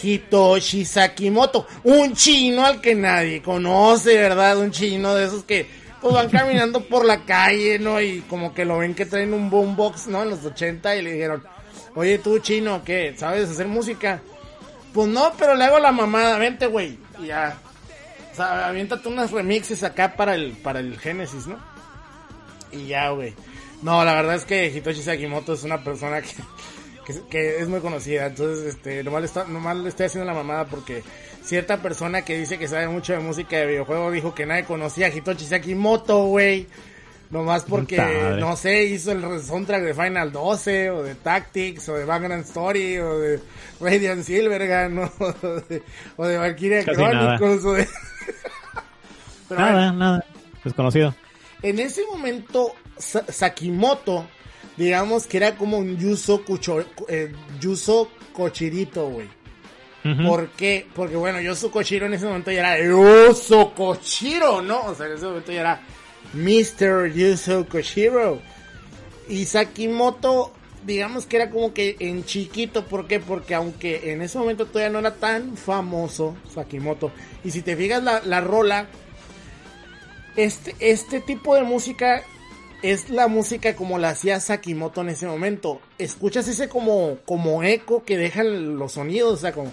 Hitoshi Sakimoto, un chino al que nadie conoce, ¿verdad? Un chino de esos que pues van caminando por la calle, ¿no? Y como que lo ven que traen un boombox, ¿no? En los 80 y le dijeron, oye tú chino, ¿qué? ¿Sabes hacer música? Pues no, pero le hago la mamada, vente, güey. Y ya. O sea, aviéntate unas remixes acá para el, para el Genesis, ¿no? Y ya, güey. No, la verdad es que Hitoshi Sakimoto es una persona que, que, que es muy conocida. Entonces, este, nomás le, está- nomás le estoy haciendo la mamada porque cierta persona que dice que sabe mucho de música de videojuegos dijo que nadie conocía a Hitoshi Sakimoto, güey. Nomás porque, no sé, hizo el soundtrack de Final 12, o de Tactics, o de Vagrant Story, o de Radiant Silvergun, ¿no? o de, o de Valkyria Casi nada. Chronicles, o de... Pero Nada, nada. Desconocido. en ese momento, Sa- Sakimoto, digamos que era como un Yuso, Kucho- eh, Yuso Kochirito, güey. ¿Por qué? Porque bueno, Yuso Kochiro en ese momento ya era Yuso Kochiro, ¿no? O sea, en ese momento ya era Mr. Yuso Kochiro. Y Sakimoto, digamos que era como que en chiquito, ¿por qué? Porque aunque en ese momento todavía no era tan famoso Sakimoto, y si te fijas la, la rola, este, este tipo de música es la música como la hacía Sakimoto en ese momento. Escuchas ese como, como eco que dejan los sonidos, o sea, como...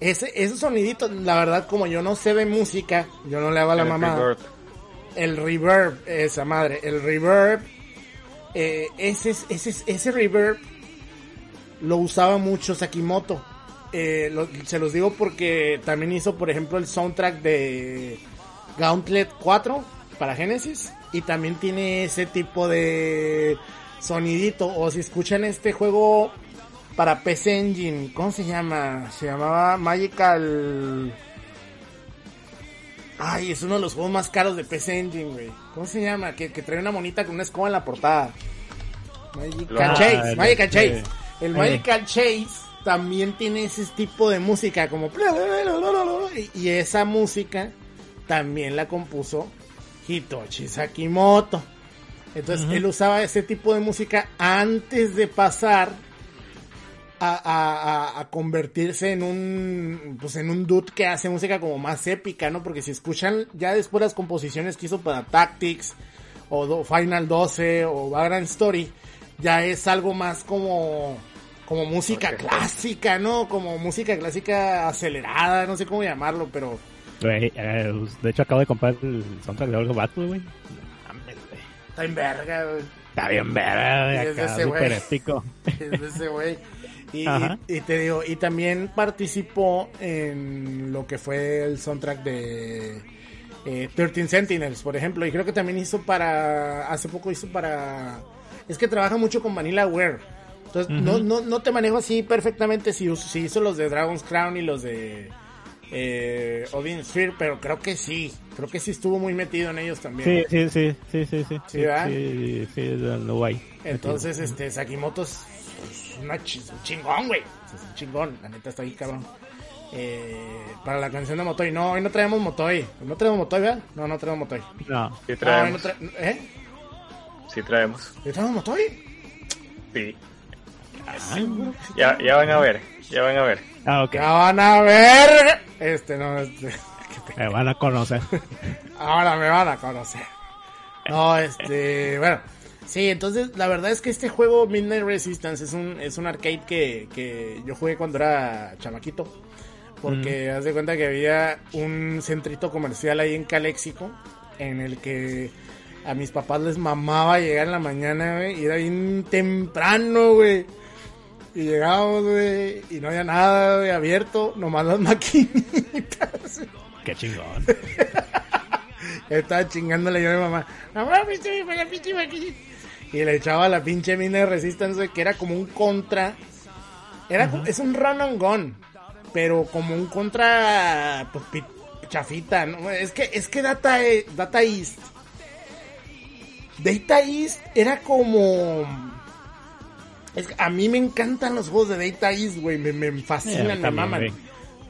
Ese, esos soniditos, la verdad, como yo no sé de música, yo no le hago a la El mamá reverb. el reverb, esa madre, el reverb, eh, ese, ese, ese reverb lo usaba mucho Sakimoto. Eh, lo- se los digo porque también hizo, por ejemplo, el soundtrack de Gauntlet 4 para Genesis y también tiene ese tipo de sonidito. O si escuchan este juego para PC Engine, ¿cómo se llama? Se llamaba Magical. Ay, es uno de los juegos más caros de PC Engine, güey. ¿Cómo se llama? Que, que trae una monita con una escoba en la portada. Magical Ah, Chase, el- Magical Chase. sí. El Sí. Magical Chase también tiene ese tipo de música como... Y esa música también la compuso Hitoshi Sakimoto. Entonces él usaba ese tipo de música antes de pasar a, a- a- convertirse en un pues en un dude que hace música como más épica, ¿no? Porque si escuchan ya después las composiciones que hizo para Tactics o do- Final 12 o Vagrant Story, ya es algo más como como música clásica, ¿no? Como música clásica acelerada, no sé cómo llamarlo, pero Güey, eh, de hecho acabo de comprar el soundtrack de Olga Battle, güey. Está en verga, güey. Está bien verga, güey, es de ese güey. épico. Es de ese güey. Y, te digo, y también participó en lo que fue el soundtrack de eh, 13 Sentinels, por ejemplo. Y creo que también hizo para. Hace poco hizo para. Es que trabaja mucho con Vanilla Ware. Entonces, no, no, no te manejo así perfectamente si, si hizo los de Dragon's Crown y los de eh, Odin Sphere, pero creo que sí. Creo que sí estuvo muy metido en ellos también. Sí, sí, sí, sí, sí, sí. Sí. Sí, sí, lo guay. Entonces, este, Sakimoto es una un chingón, güey. Es un chingón, la neta está ahí cabrón. Eh, para la canción de Motoy, no, hoy no traemos Motoy. No traemos Motoy, ¿verdad? No, no traemos Motoy. No. Sí Ah, hoy no traemos. tra- ¿Eh? Sí traemos. ¿Sí traemos Motoy? Sí. Ah, Ya, ya van a ver. Ya van a ver. Ah, ok. Ya van a ver. Este, no, este. Me van a conocer. Ahora me van a conocer. No, este, bueno. Sí, entonces la verdad es que este juego Midnight Resistance es un, es un arcade que, que yo jugué cuando era chamaquito. Porque haz de cuenta que había un centrito comercial ahí en Caléxico en el que a mis papás les mamaba llegar en la mañana, güey, y era bien temprano, güey. Y llegábamos, güey, y no había nada, güey, abierto, nomás las maquinitas. Qué chingón. Estaba chingándole yo a mi mamá. Mamá, me para la pinche maquinita. Y le echaba la pinche mina de Resistance, que era como un contra. Era, como- Es un run and gun. Pero como un contra. Pues, pi- chafita, ¿no? Es que, es que Data, eh, Data East. Data East era como. Es que a mí me encantan los juegos de Data East, güey. Me, me fascinan, me maman. güey.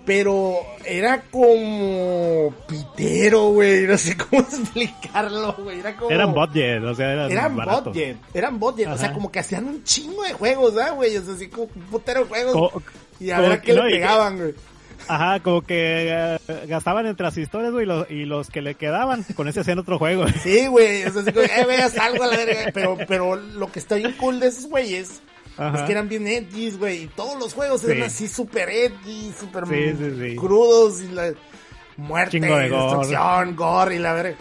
Pero era como pitero, güey. No sé cómo explicarlo, güey. Era como. Eran budget, o sea, eran, Eran budget. Eran budget. O sea, como que hacían un chingo de juegos, ¿ah, güey? O sea, así como un putero de juegos. Co- y a ver qué no, le pegaban, güey. Ajá, como que eh, gastaban entre las historias, güey, y los, y los que le quedaban, con ese hacían otro juego. Sí, güey. O sea, así como, eh, veas algo a la verga. Pero, pero lo que está bien cool de esos güeyes. Ajá. Es que eran bien edgys, güey. Y todos los juegos eran Sí. así súper edgy, Sí, sí. crudos. Y la muerte, de destrucción, gore y la verga.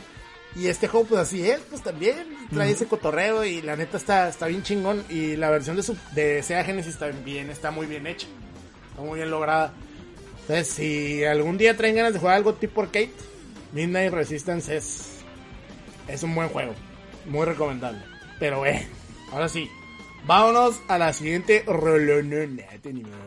Y este juego, pues así es, pues también trae ese cotorreo y la neta está, está bien chingón. Y la versión de, su, de Sega Genesis está bien, está muy bien hecha. Está muy bien lograda. Entonces, si algún día traen ganas de jugar algo tipo arcade, Midnight Resistance es, es un buen juego. Muy recomendable. Pero, eh, ahora sí. Vámonos a la siguiente rolonona. Tenemos-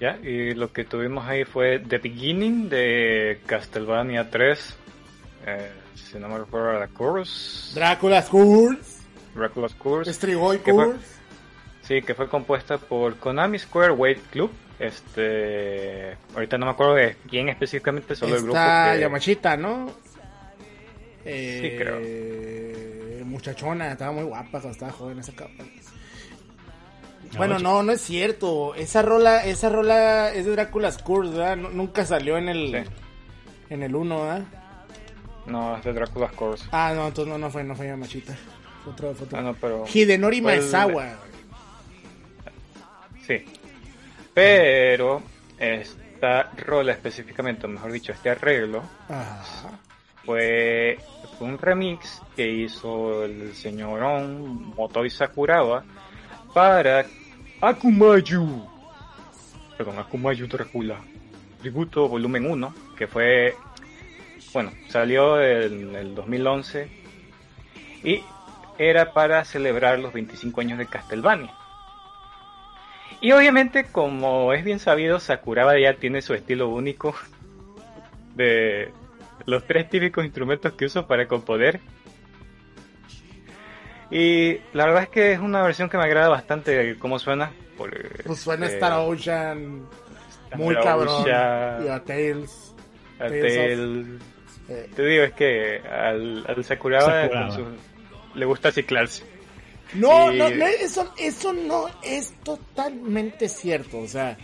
Ya, y lo que tuvimos ahí fue The Beginning de Castlevania 3. Eh, si no me recuerdo la Curse. Drácula's Curse. Dracula's Curse. Strigoi. Curse. Sí, que fue compuesta por Konami Square Wave Club. Este, ahorita no me acuerdo de quién específicamente, solo el grupo. Está que- Yamachita, ¿no? Eh, creo. Muchachona, estaba muy guapa cuando estaba joven esa capa. Bueno, no, no es cierto. Esa rola, esa rola es de Drácula's Curse, ¿verdad? Nu- nunca salió en el Sí. en el 1, ¿verdad? No, es de Dracula's Curse. Ah, no, entonces no, no fue, no fue Yamachita. Fue otro, fue otro. Ah, no, pero Hidenori el- Maezawa. sí. Pero esta rola específicamente, o mejor dicho, este arreglo Ajá. fue, fue un remix que hizo el señorón Motoi Sakuraba para Akumayu. Perdón, Akumayu Dracula. Tributo volumen 1, que fue, bueno, salió en el 2011 y era para celebrar los 25 años de Castlevania. Y obviamente, como es bien sabido, Sakuraba ya tiene su estilo único de los tres típicos instrumentos que uso para componer. Y la verdad es que es una versión que me agrada bastante de cómo suena. por, Pues suena este, Star Ocean, muy Star cabrón. Ocean, Y a Tales. a Tales Tale. eh, Te digo, es que al, al Sakuraba, Sakuraba. con su- le gusta ciclarse. No, Y- no, no, eso, eso no es totalmente cierto. O sea,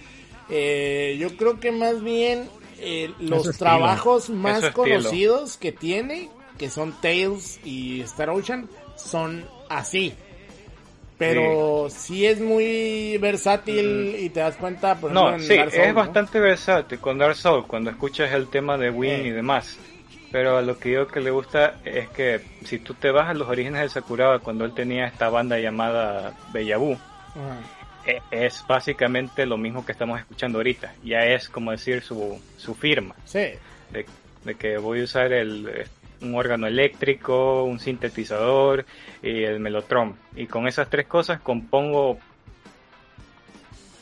eh, yo creo que más bien eh, los trabajos más Es su estilo. conocidos que tiene, que son Tales y Star Ocean, son así. Pero sí, es muy versátil y te das cuenta, por ejemplo, Mm. No, en sí, Dark Souls, es ¿no? bastante versátil con Dark Souls cuando escuchas el tema de Win y demás. Pero a lo que yo que le gusta es que si tú te vas a los orígenes de Sakuraba cuando él tenía esta banda llamada Ajá. e- es básicamente lo mismo que estamos escuchando ahorita. Ya es como decir su, su firma Sí, de, de que voy a usar el, un órgano eléctrico, un sintetizador y el melotron. Y con esas tres cosas compongo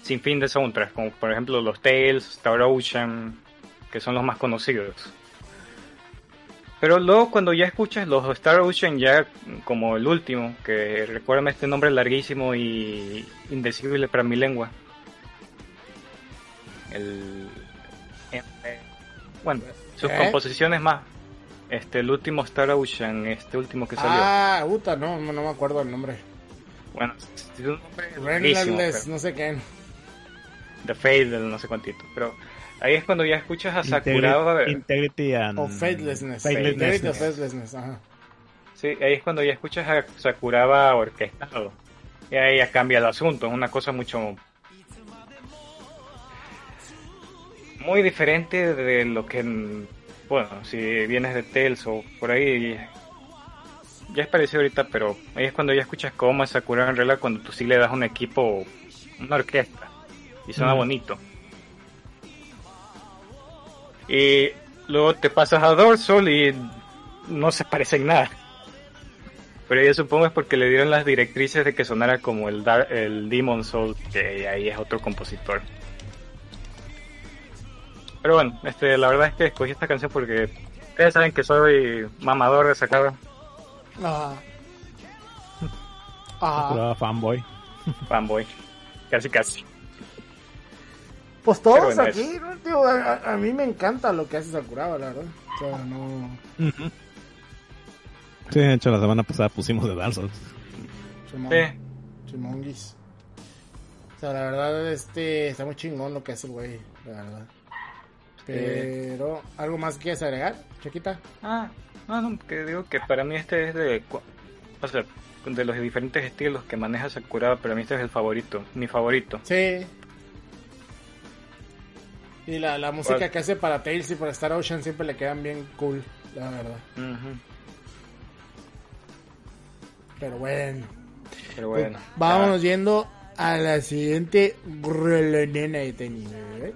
sin fin de soundtracks, como por ejemplo los Tales, Star Ocean, que son los más conocidos. Pero luego cuando ya escuchas los Star Ocean ya como el último, que recuérdame este nombre larguísimo y indecible para mi lengua. El, bueno, sus ¿Eh? composiciones más. Este, el último Star Ocean, este último que salió. Ah, puta, no, no me acuerdo el nombre. Bueno, es un nombre no sé qué. The Fate del no sé cuantito. Pero ahí es cuando ya escuchas a Sakuraba. Integrity, Integrity and... O Faithlessness. Faithlessness. Integrity of Faithlessness, ajá. Sí, ahí es cuando ya escuchas a Sakuraba orquestado. Y ahí ya cambia el asunto. Es una cosa mucho. Muy diferente de lo que. Bueno, si vienes de Tales o por ahí. Ya es parecido ahorita, pero ahí es cuando ya escuchas cómo es Sakuraba en realidad cuando tú sí le das un equipo, una orquesta. Y suena Mm. bonito. Y luego te pasas a Dorsal y no se parece en nada. Pero yo supongo es porque le dieron las directrices de que sonara como el, Dar- el Demon Soul, que ahí es otro compositor. Pero bueno, este, la verdad es que escogí esta canción porque ustedes saben que soy mamador de Sakura, Ajá. Ajá. Sakuraba fanboy. fanboy, casi casi. Pues todos bueno, aquí, ¿no? Tío, a, a- mí me encanta lo que hace Sakuraba, la verdad. O sea, no... Sí, de hecho la semana pasada pusimos de Dark Souls. Simón, Sí. O sea, la verdad, este, está muy chingón lo que hace el güey, la verdad. Pero, ¿algo más que quieres agregar, Chiquita? Ah, no, no, que digo que para mí este es de, o sea, de los diferentes estilos que maneja Sakura, para mí este es el favorito, mi favorito. Sí. Y la, la música ¿Cuál? que hace para Tales y para Star Ocean siempre le quedan bien cool, la verdad. Pero bueno. Pero bueno. Vámonos yendo a la siguiente relonena de tenis. ¿eh?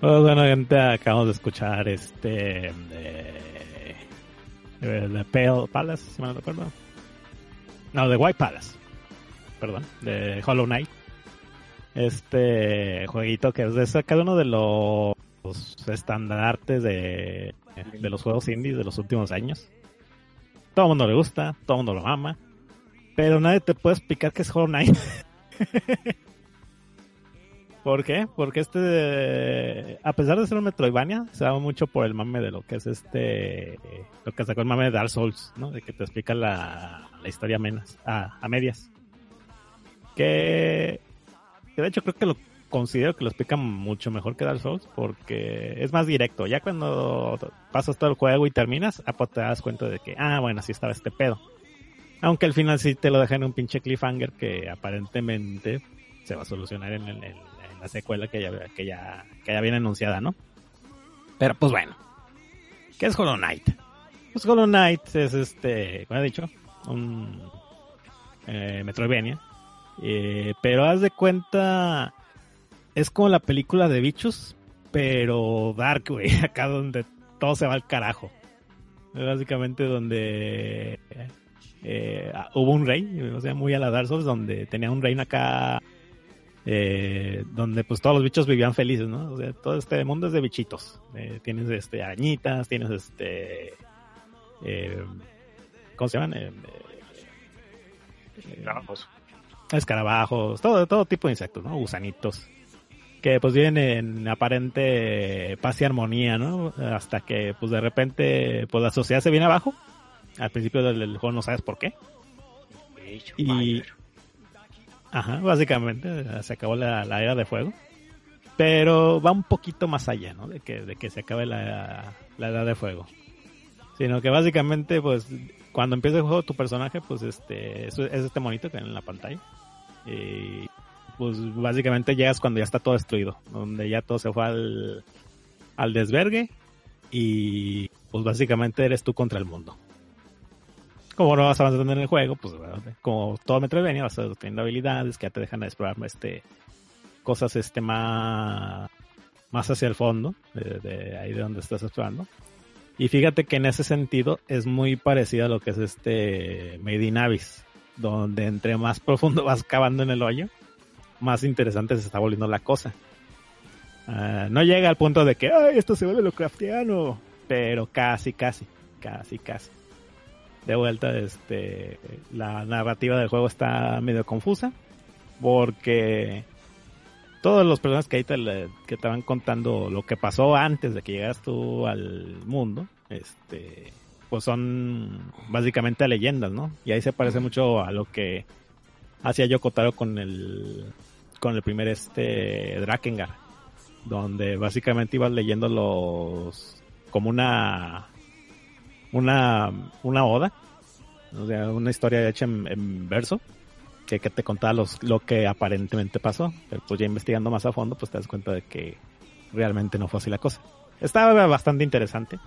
Pues bueno, gente, acabamos de escuchar este. De, de Pale Palace, si mal no recuerdo. No, de White Palace. Perdón, de Hollow Knight. Este jueguito que es de cada uno de los estandartes de, de los juegos indies de los últimos años. Todo el mundo le gusta, todo el mundo lo ama. Pero nadie te puede explicar qué es Hollow Knight. ¿Por qué? Porque este, a pesar de ser un Metroidvania, se da mucho por el mame de lo que es este, lo que sacó el mame de Dark Souls, ¿no? De que te explica la, historia menos, a, a medias. Que, que de hecho creo que lo considero que lo explica mucho mejor que Dark Souls porque es más directo. Ya cuando pasas todo el juego y terminas, ah, pues te das cuenta de que, ah, bueno, así estaba este pedo. Aunque al final sí te lo dejan en un pinche cliffhanger que aparentemente se va a solucionar en, el- la secuela que ya, que ya, que ya viene anunciada, ¿no? Pero pues bueno. ¿Qué es Hollow Knight? Pues Hollow Knight es este, como he dicho, un eh, Metroidvania. Eh, pero haz de cuenta, es como la película de bichos, pero dark, güey, acá donde todo se va al carajo. Básicamente donde eh, hubo un rey, o sea, muy a la Dark Souls, donde tenía un reino acá, eh, donde pues todos los bichos vivían felices, ¿no? O sea, todo este mundo es de bichitos. Eh, tienes este arañitas, tienes este, eh, ¿cómo se llaman? Eh, Vamos. escarabajos, todo, todo tipo de insectos, ¿no? Gusanitos. Que pues viven en aparente paz y armonía, ¿no? Hasta que pues de repente pues la sociedad se viene abajo. Al principio del, del juego no sabes por qué. Y... Ajá, básicamente se acabó la, era de fuego. Pero va un poquito más allá, ¿no? De que, de que se acabe la, la edad de fuego. Sino que básicamente, pues, cuando empieza el juego, tu personaje, pues, este, es, es este monito que en la pantalla. Y, pues, básicamente llegas cuando ya está todo destruido. Donde ya todo se fue al, al desvergue. Y, pues, básicamente eres tú contra el mundo. Como no vas avanzando en el juego, pues, como todo Metroidvania, vas teniendo habilidades que ya te dejan explorar, este, cosas, este, más, más hacia el fondo, de, ahí de donde estás explorando. Y fíjate que en ese sentido es muy parecido a lo que es este Made in Abyss, donde entre más profundo vas cavando en el hoyo, más interesante se está volviendo la cosa. Ah, no llega al punto de que, ay, esto se vuelve lo craftiano, pero casi, casi, casi, casi. De vuelta, este, la narrativa del juego está medio confusa, porque todos los personajes que ahí te, que te van contando lo que pasó antes de que llegas tú al mundo, este, pues son básicamente leyendas, ¿no? Y ahí se parece mucho a lo que hacía Yoko Taro con el, con el primer este Drakengard, donde básicamente ibas leyendo los, como una, una, una oda, o sea, una historia hecha en, en verso, que, que te contaba los, lo que aparentemente pasó. Pero pues ya investigando más a fondo, pues te das cuenta de que realmente no fue así la cosa. Estaba bastante interesante.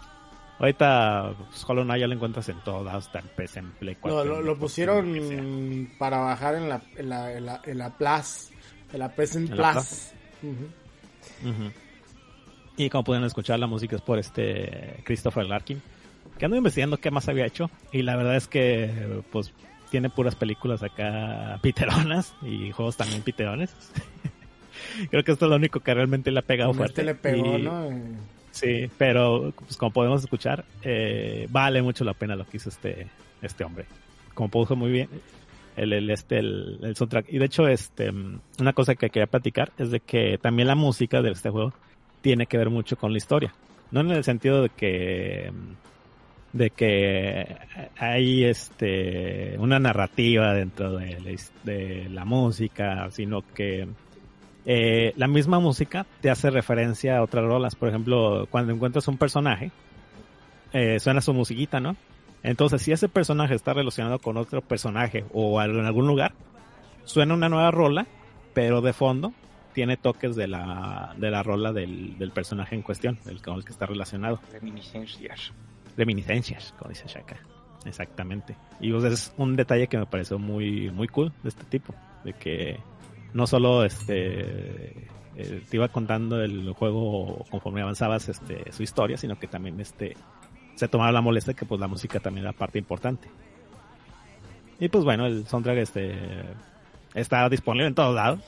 Ahorita pues, Hollow Knight ya lo encuentras en todas, hasta en PC, en Play 4. Lo, lo, pusieron para bajar en la, en la, en la, en la Plus, en la Present ¿En la Plus. Y como pueden escuchar, la música es por este Christopher Larkin, que ando investigando qué más había hecho. Y la verdad es que, pues, tiene puras películas acá piteronas y juegos también piterones. Creo que esto es lo único que realmente le ha pegado Con fuerte. este le pegó, Y- ¿no? Eh, Sí, pero pues, como podemos escuchar, eh, vale mucho la pena lo que hizo este, este hombre. Como puso muy bien el, el, este, el, el soundtrack. Y de hecho, este, una cosa que quería platicar es de que también la música de este juego tiene que ver mucho con la historia. No en el sentido de que de que hay este una narrativa dentro de la, música, sino que eh, la misma música te hace referencia a otras rolas. Por ejemplo, cuando encuentras un personaje, eh, suena su musiquita, ¿no? Entonces, si ese personaje está relacionado con otro personaje o en algún lugar, suena una nueva rola, pero de fondo tiene toques de la, de la rola del, del personaje en cuestión, el con el que está relacionado. Reminiscencias. Reminiscencias, como dice Shaka. Exactamente. Y pues, es un detalle que me pareció muy, muy cool de este tipo. De que no solo este eh, te iba contando el juego conforme avanzabas este, su historia, sino que también este, se tomaba la molestia que pues la música también era parte importante. Y pues bueno, el soundtrack este, está disponible en todos lados.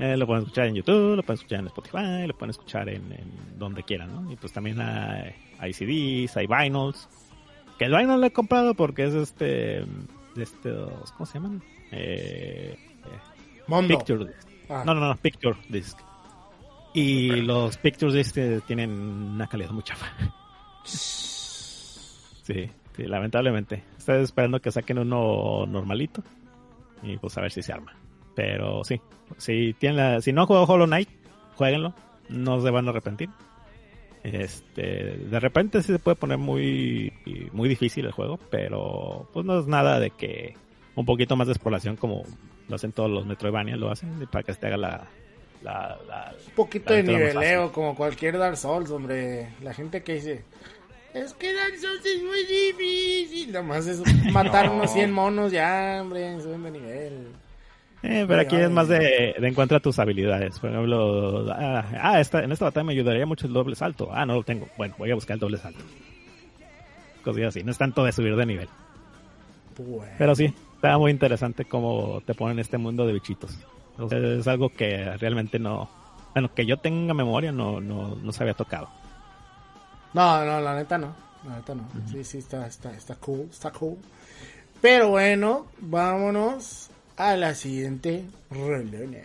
Eh, lo pueden escuchar en YouTube, lo pueden escuchar en Spotify, lo pueden escuchar en, en donde quieran, ¿no? Y pues también hay, hay CDs, hay vinyls. Que el vinyl lo he comprado porque es este, de estos, ¿cómo se llaman? Eh, eh. Picture Disc. Ah. No, no, no, Picture Disc. Y los Picture Disc eh, tienen una calidad muy chafa. Sí, sí, lamentablemente. Estoy esperando que saquen uno normalito. Y pues a ver si se arma. Pero sí, si, tienen la- si no han jugado Hollow Knight, jueguenlo. No se van a arrepentir. Este, de repente sí se puede poner muy, muy difícil el juego, pero pues no es nada de que un poquito más de exploración como lo hacen todos los Metroidvania, lo hacen para que se te haga la, la, la- Un poquito de más niveleo, como cualquier Dark Souls, hombre. La gente que dice, es que Dark Souls es muy difícil. Nomás es matar No. unos 100 monos ya, hombre, suben de nivel. Eh, pero aquí es más de, de encuentra tus habilidades. Por ejemplo, ah, ah, esta, en esta batalla me ayudaría mucho el doble salto. Ah, no lo tengo. Bueno, voy a buscar el doble salto. Cosas así. No es tanto de subir de nivel. Bueno. Pero sí, está muy interesante cómo te ponen este mundo de bichitos. Sea, es algo que realmente no... Bueno, que yo tenga memoria no, no, no se había tocado. No, no, la neta no. La neta no. Sí, sí, está, está, está cool, está cool. Pero bueno, vámonos a la siguiente rolona.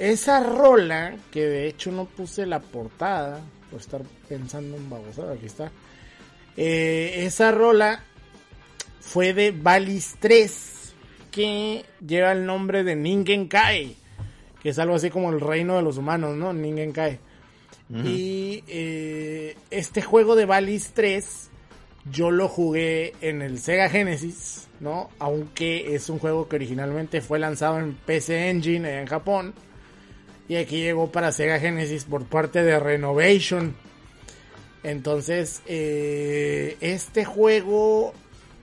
Esa rola, que de hecho no puse la portada, por estar pensando en babosada, aquí está. Eh, esa rola fue de Valis 3, que lleva el nombre de Ningen Kai, que es algo así como el reino de los humanos, ¿no? Ningen Kai. Y eh, este juego de Valis 3 yo lo jugué en el Sega Genesis, ¿no? Aunque es un juego que originalmente fue lanzado en PC Engine allá en Japón. Y aquí llegó para Sega Genesis por parte de Renovation. Entonces, eh, este juego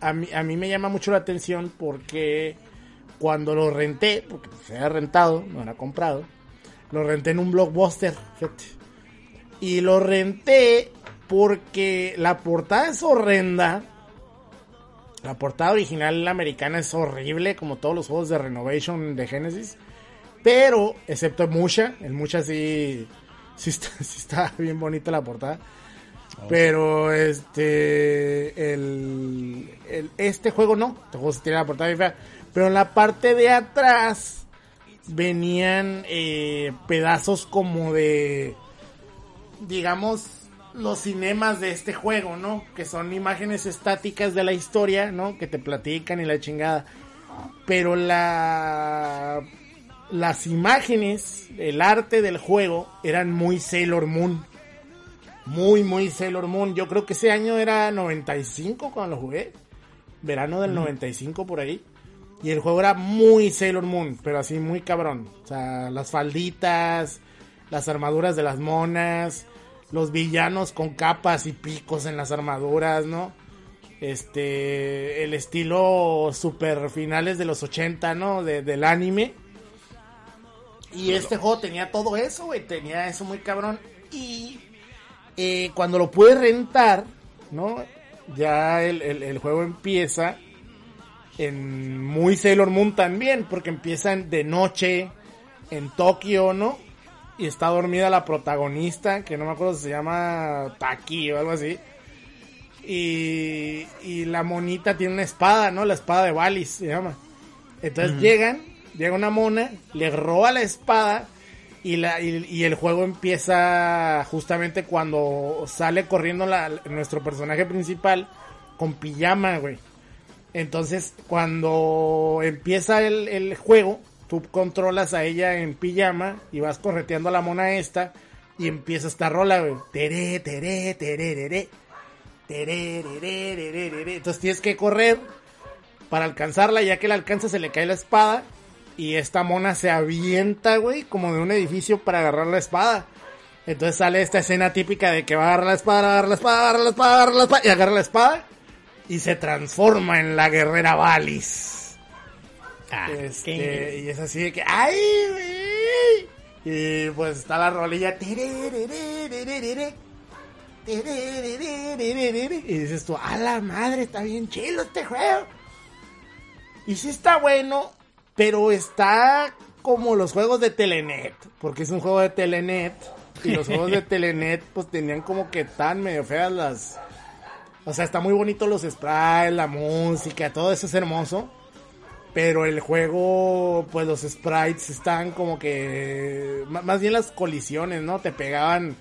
a mí, a mí me llama mucho la atención porque cuando lo renté, porque se había rentado, no era comprado, lo renté en un blockbuster, fíjate. Y lo renté porque la portada es horrenda. La portada original americana es horrible, como todos los juegos de Renovation de Genesis. Pero, excepto el Musha, el Musha sí, sí, está, sí está bien bonita la portada. Pero este el, el- este juego no, este juego tiene la portada bien fea. Pero en la parte de atrás venían eh, pedazos como de digamos los cinemas de este juego, ¿no? Que son imágenes estáticas de la historia, ¿no? Que te platican y la chingada. Pero la las imágenes, el arte del juego eran muy Sailor Moon. Muy, muy Sailor Moon. Yo creo que ese año era 95 cuando lo jugué. Verano del 95 por ahí. Y el juego era muy Sailor Moon, pero así muy cabrón. O sea, las falditas, las armaduras de las monas, los villanos con capas y picos en las armaduras, ¿no? Este, el estilo super finales de los 80, ¿no? De- del anime. Y este juego tenía todo eso, güey. Tenía eso muy cabrón. Y eh, cuando lo pude rentar, ¿no? Ya el, el- el juego empieza en muy Sailor Moon también, porque empiezan de noche en Tokio, ¿no? Y está dormida la protagonista, que no me acuerdo si se llama Taki o algo así. Y, y la monita tiene una espada, ¿no? La espada de Valis se llama. Entonces llegan, llega una mona, le roba la espada y, la, y, el juego empieza justamente cuando sale corriendo la, nuestro personaje principal con pijama, güey. Entonces, cuando empieza el, el juego, tú controlas a ella en pijama y vas correteando a la mona esta y empieza esta rola, güey. Tere, tere, tererere. Terererererere. Entonces tienes que correr para alcanzarla, ya que la alcanza se le cae la espada y esta mona se avienta, güey, como de un edificio para agarrar la espada. Entonces sale esta escena típica de que va a agarrar la espada, agarra la espada, agarra la espada, agarra la espada y agarra la espada y se transforma en la guerrera Valis. Ah, Este, y es así de que, ¡ay, güey! Y pues está la rolilla. Y dices tú, ¡a la madre! Está bien chido este juego. Y sí está bueno, pero está como los juegos de Telenet. Porque es un juego de Telenet. Y los juegos de Telenet, pues tenían como que tan medio feas las. O sea, está muy bonito los sprites, la música, todo eso es hermoso. Pero el juego, pues los sprites están como que. Más bien las colisiones, ¿no? Te pegaban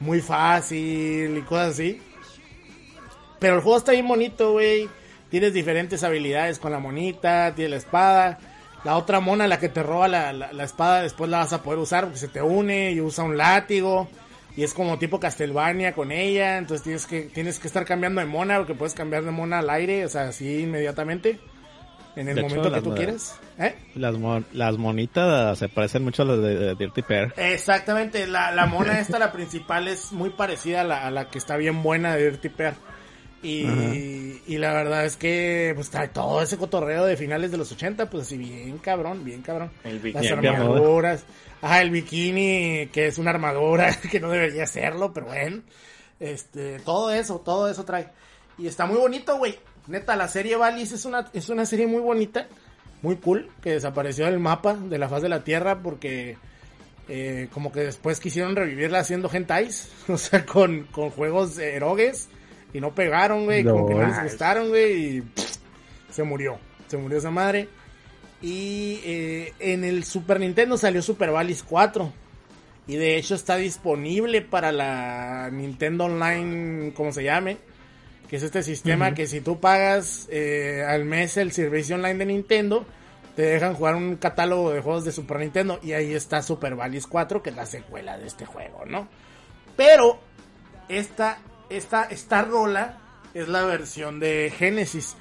muy fácil y cosas así. Pero el juego está bien bonito, güey. Tienes diferentes habilidades con la monita, tienes la espada. La otra mona, la que te roba la, la- la espada, después la vas a poder usar porque se te une y usa un látigo. Y es como tipo Castlevania con ella. Entonces tienes que, tienes que estar cambiando de mona porque puedes cambiar de mona al aire, o sea, así inmediatamente. En el De hecho, momento que tú quieras. ¿Eh? Las, mon- las monitas se parecen mucho a las de, de Dirty Pair. Exactamente, la, la mona esta, la principal, es muy parecida a la, a la que está bien buena de Dirty Pair. Y, y la verdad es que pues trae todo ese cotorreo de finales de los 80, pues así bien cabrón, bien cabrón. El Las bikini. Armaduras, ajá, el bikini, que es una armadura, que no debería serlo, pero bueno. Este, todo eso, todo eso trae. Y está muy bonito, güey. Neta, la serie Valis es una, es una serie muy bonita, muy cool, que desapareció del mapa de la faz de la Tierra porque eh, como que después quisieron revivirla haciendo hentais, o sea, con, con juegos erogues y no pegaron, güey, como que no les No. gustaron, güey, y pff, se murió, se murió esa madre. Y eh, en el Super Nintendo salió Super Valis 4. Y de hecho está disponible para la Nintendo Online, como se llame. Que es este sistema que si tú pagas eh, al mes el servicio online de Nintendo, te dejan jugar un catálogo de juegos de Super Nintendo. Y ahí está Super Valis 4, que es la secuela de este juego, ¿no? Pero esta, esta, esta rola es la versión de Genesis.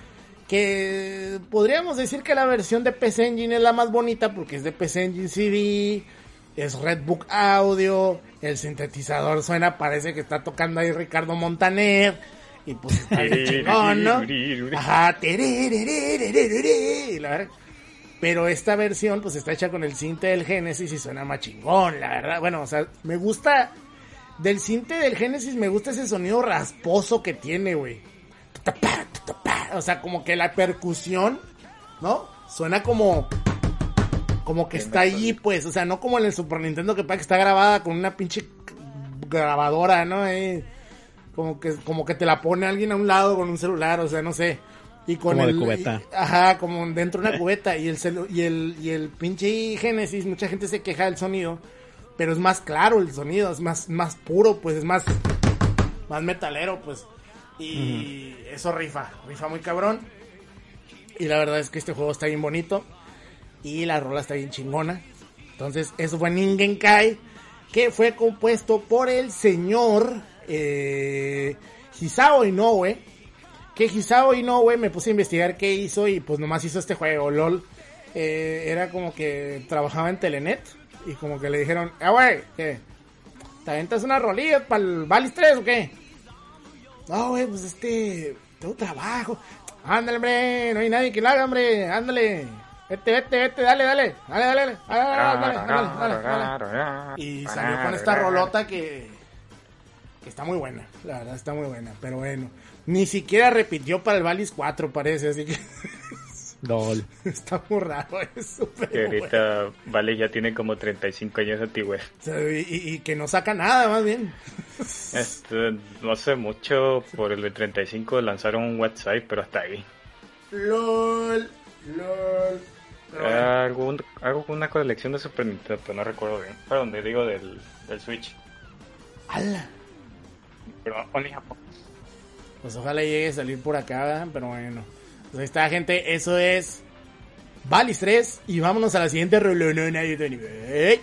Que podríamos decir que la versión de PC Engine es la más bonita porque es de PC Engine CD, es Redbook Audio, el sintetizador suena, parece que está tocando ahí Ricardo Montaner. Y pues está bien chingón, ¿no? Ajá, la verdad. Pero esta versión pues está hecha con el cinte del Genesis y suena más chingón, la verdad. Bueno, o sea, me gusta del cinte del Genesis me gusta ese sonido rasposo que tiene, güey. O sea, como que la percusión, ¿no? Suena como como que está allí, pues, o sea, no como en el Super Nintendo que que está grabada con una pinche grabadora, ¿no? Eh, como que como que te la pone alguien a un lado con un celular, o sea, no sé. Y con Como de el cubeta. y- ajá, como dentro de una cubeta y el celu- y el y el pinche Genesis, mucha gente se queja del sonido, pero es más claro el sonido, es más más puro, pues es más más metalero, pues. Y eso rifa, rifa muy cabrón. Y la verdad es que este juego está bien bonito. Y la rola está bien chingona. Entonces, eso fue Ningen Kai. Que fue compuesto por el señor eh, Hisao Inoue. Que Hisao Inoue me puse a investigar qué hizo. Y pues nomás hizo este juego, LOL. Eh, era como que trabajaba en Telenet. Y como que le dijeron, ah, güey, ¿qué? ¿Te aventas una rolilla para el Valis 3 o qué? No, güey, pues este. Tengo trabajo. Ándale, hombre. No hay nadie que lo haga, hombre. Ándale. Vete, vete, vete. Dale, dale. Dale, dale, dale. Dale, dale, dale, dale, dale. Y salió con esta rolota que. Que está muy buena. La verdad, está muy buena. Pero bueno. Ni siquiera repitió para el Valis 4, parece. Así que. Dol. está muy raro. Es súper Que bueno. ahorita Vale ya tiene como 35 años de antigüedad. Y, y- y que no saca nada, más bien. Este, no sé mucho, por el de 35 lanzaron un website, pero hasta ahí. LOL. LOL. Bueno. Era algún, algo con una colección de Super Nintendo, pero no recuerdo bien. Perdón, digo del, del Switch. ¡Hala! Pero only Japón. Pues ojalá llegue a salir por acá, ¿verdad? pero bueno. Pues ahí está, gente. Eso es Valis 3. Y vámonos a la siguiente rolonona de nivel.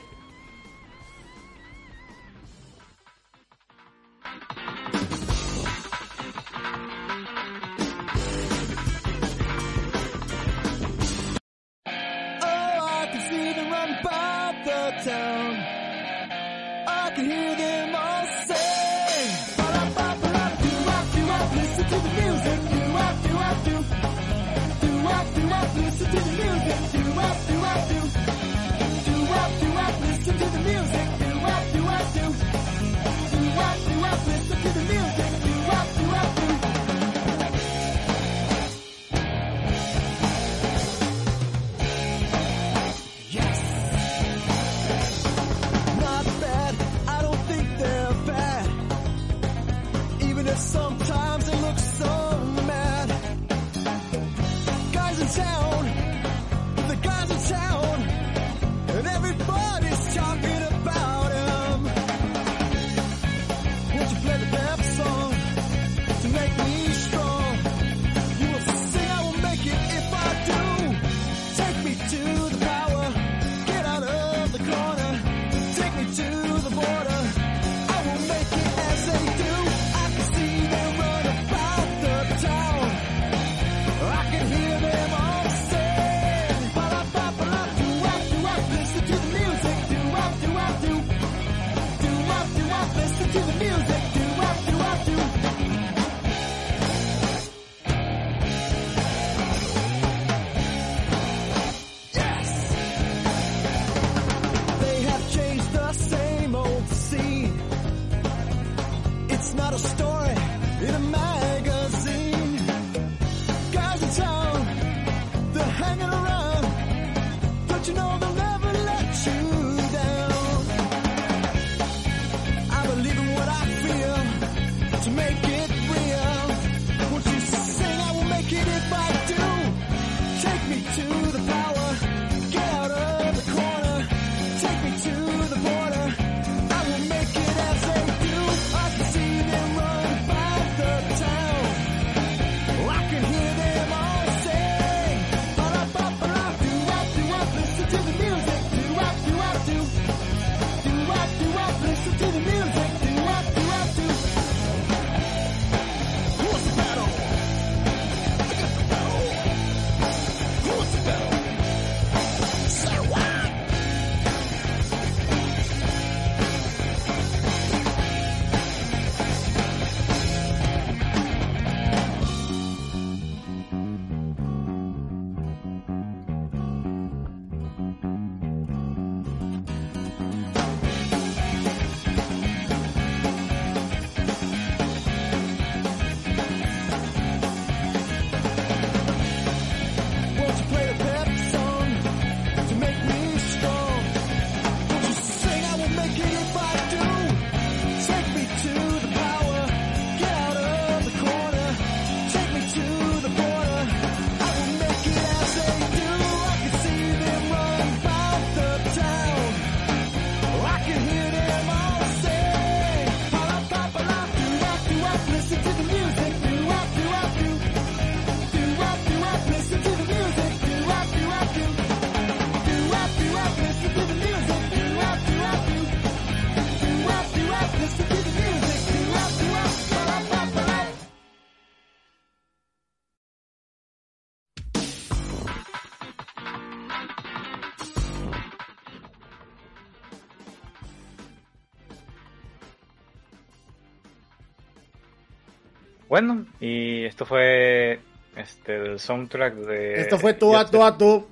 Bueno, y esto fue este el soundtrack de... Esto fue tú a tú a tú.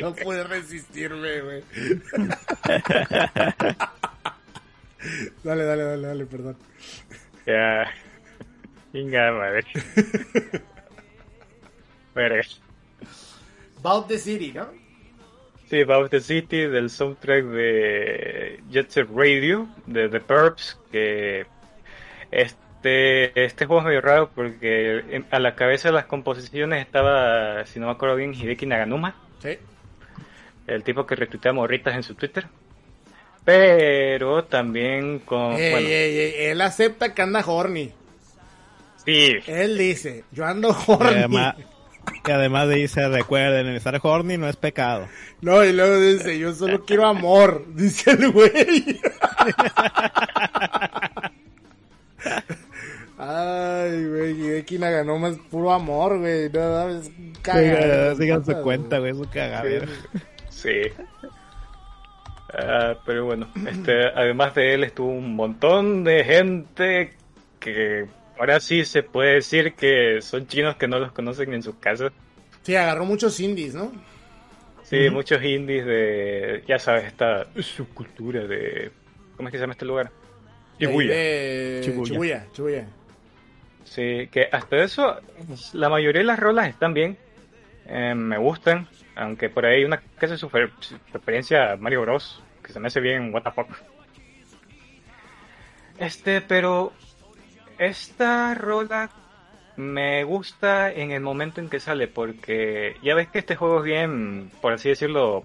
No pude resistirme, güey. dale, dale, dale, dale, perdón. Ya. Venga, madre. Verga. About the City, ¿no? Sí, About the City del soundtrack de Jet Set Radio de The Perps que este este juego es medio raro porque a la cabeza de las composiciones estaba, si no me acuerdo bien, Hideki Naganuma, Sí. el tipo que retuitea morritas en su Twitter. Pero también con Ey, bueno, ey, ey, él acepta que anda horny. sí, Él dice, yo ando Y horny. además, y además dice, recuerden, estar horny no es pecado. No, y luego dice, yo solo quiero amor, dice el güey. Ay, güey, X ganó más puro amor, güey. No, no, es cagado. Sigan su cuenta, güey, su cagadero. Sí. Ah, pero bueno, este, además de él estuvo un montón de gente que ahora sí se puede decir que son chinos que no los conocen en sus casas. Sí, agarró muchos indies, ¿no? Sí, muchos indies de, ya sabes, esta subcultura de, ¿cómo es que se llama este lugar? Shibuya. De. Shibuya, Shibuya. Sí, que hasta eso, la mayoría de las rolas están bien, eh, me gustan, aunque por ahí hay una que hace su referencia a Mario Bros, que se me hace bien, what the fuck. Este, pero esta rola me gusta en el momento en que sale, porque ya ves que este juego es bien, por así decirlo,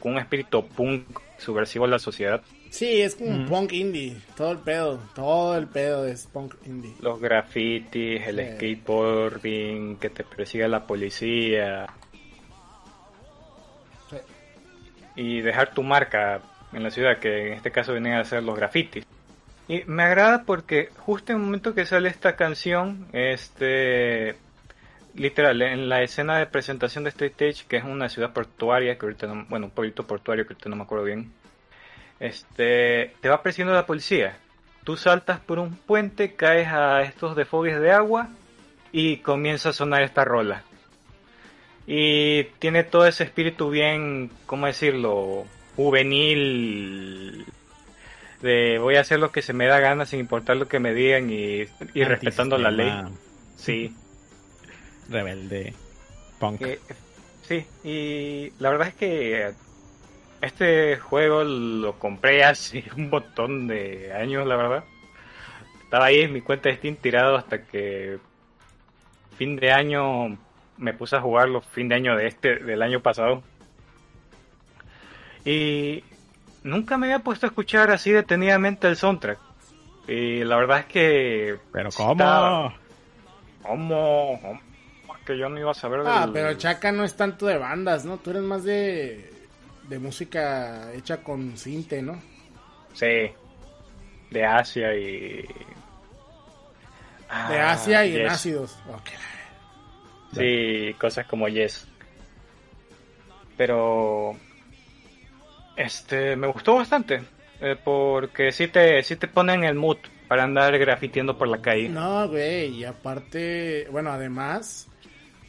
con un espíritu punk subversivo a la sociedad. Sí, es como un punk indie. Todo el pedo. Todo el pedo es punk indie. Los grafitis, el Sí. skateboarding, que te persiga la policía. Sí. Y dejar tu marca en la ciudad, que en este caso venían a ser los grafitis. Y me agrada porque justo en el momento que sale esta canción, este literal, en la escena de presentación de este stage, que es una ciudad portuaria, que ahorita no- bueno, un pueblito portuario que ahorita no me acuerdo bien, este, te va persiguiendo la policía. Tú saltas por un puente, caes a estos defogues de agua y comienza a sonar esta rola. Y tiene todo ese espíritu bien, ¿cómo decirlo? Juvenil. De voy a hacer lo que se me da gana sin importar lo que me digan y, y respetando la ley. Sí. Rebelde. Punk. Que- sí, y la verdad es que este juego lo compré hace un montón de años, la verdad. Estaba ahí en mi cuenta de Steam tirado hasta que fin de año me puse a jugarlo, fin de año de este, del año pasado. Y nunca me había puesto a escuchar así detenidamente el soundtrack. Y la verdad es que... Pero ¿cómo? ¿Cómo? ¿Cómo? Que yo no iba a saber Ah, del- pero Chaka no es tanto de bandas, ¿no? Tú eres más de, de música hecha con cinte, ¿no? Sí. De Asia y. De Ah, Asia y en Yes. ácidos. Ok. Sí, cosas como Yes. Pero. Este, me gustó bastante. eh, porque sí te, sí te pone en el mood para andar grafiteando por la calle. No, güey, y aparte, bueno, además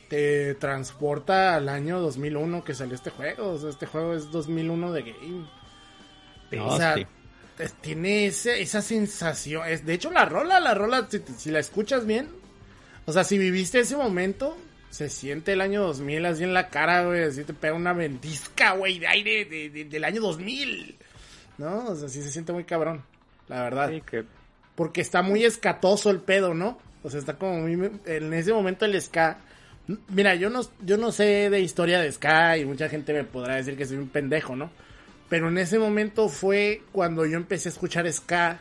te transporta al año 2001 que salió este juego. O sea, este juego es 2001 de game. No, o sea, sí. tiene ese- esa sensación. Es, de hecho, la rola, la rola, si, si la escuchas bien, o sea, si viviste ese momento, se siente el año 2000 así en la cara, güey. Así te pega una ventisca, güey, de aire de- de- del año 2000. ¿No? O sea, sí se siente muy cabrón, la verdad. Sí, que Porque está muy escatoso el pedo, ¿no? O sea, está como muy... En ese momento el ska... Mira, yo no, yo no sé de historia de ska y mucha gente me podrá decir que soy un pendejo, ¿no? Pero en ese momento fue cuando yo empecé a escuchar ska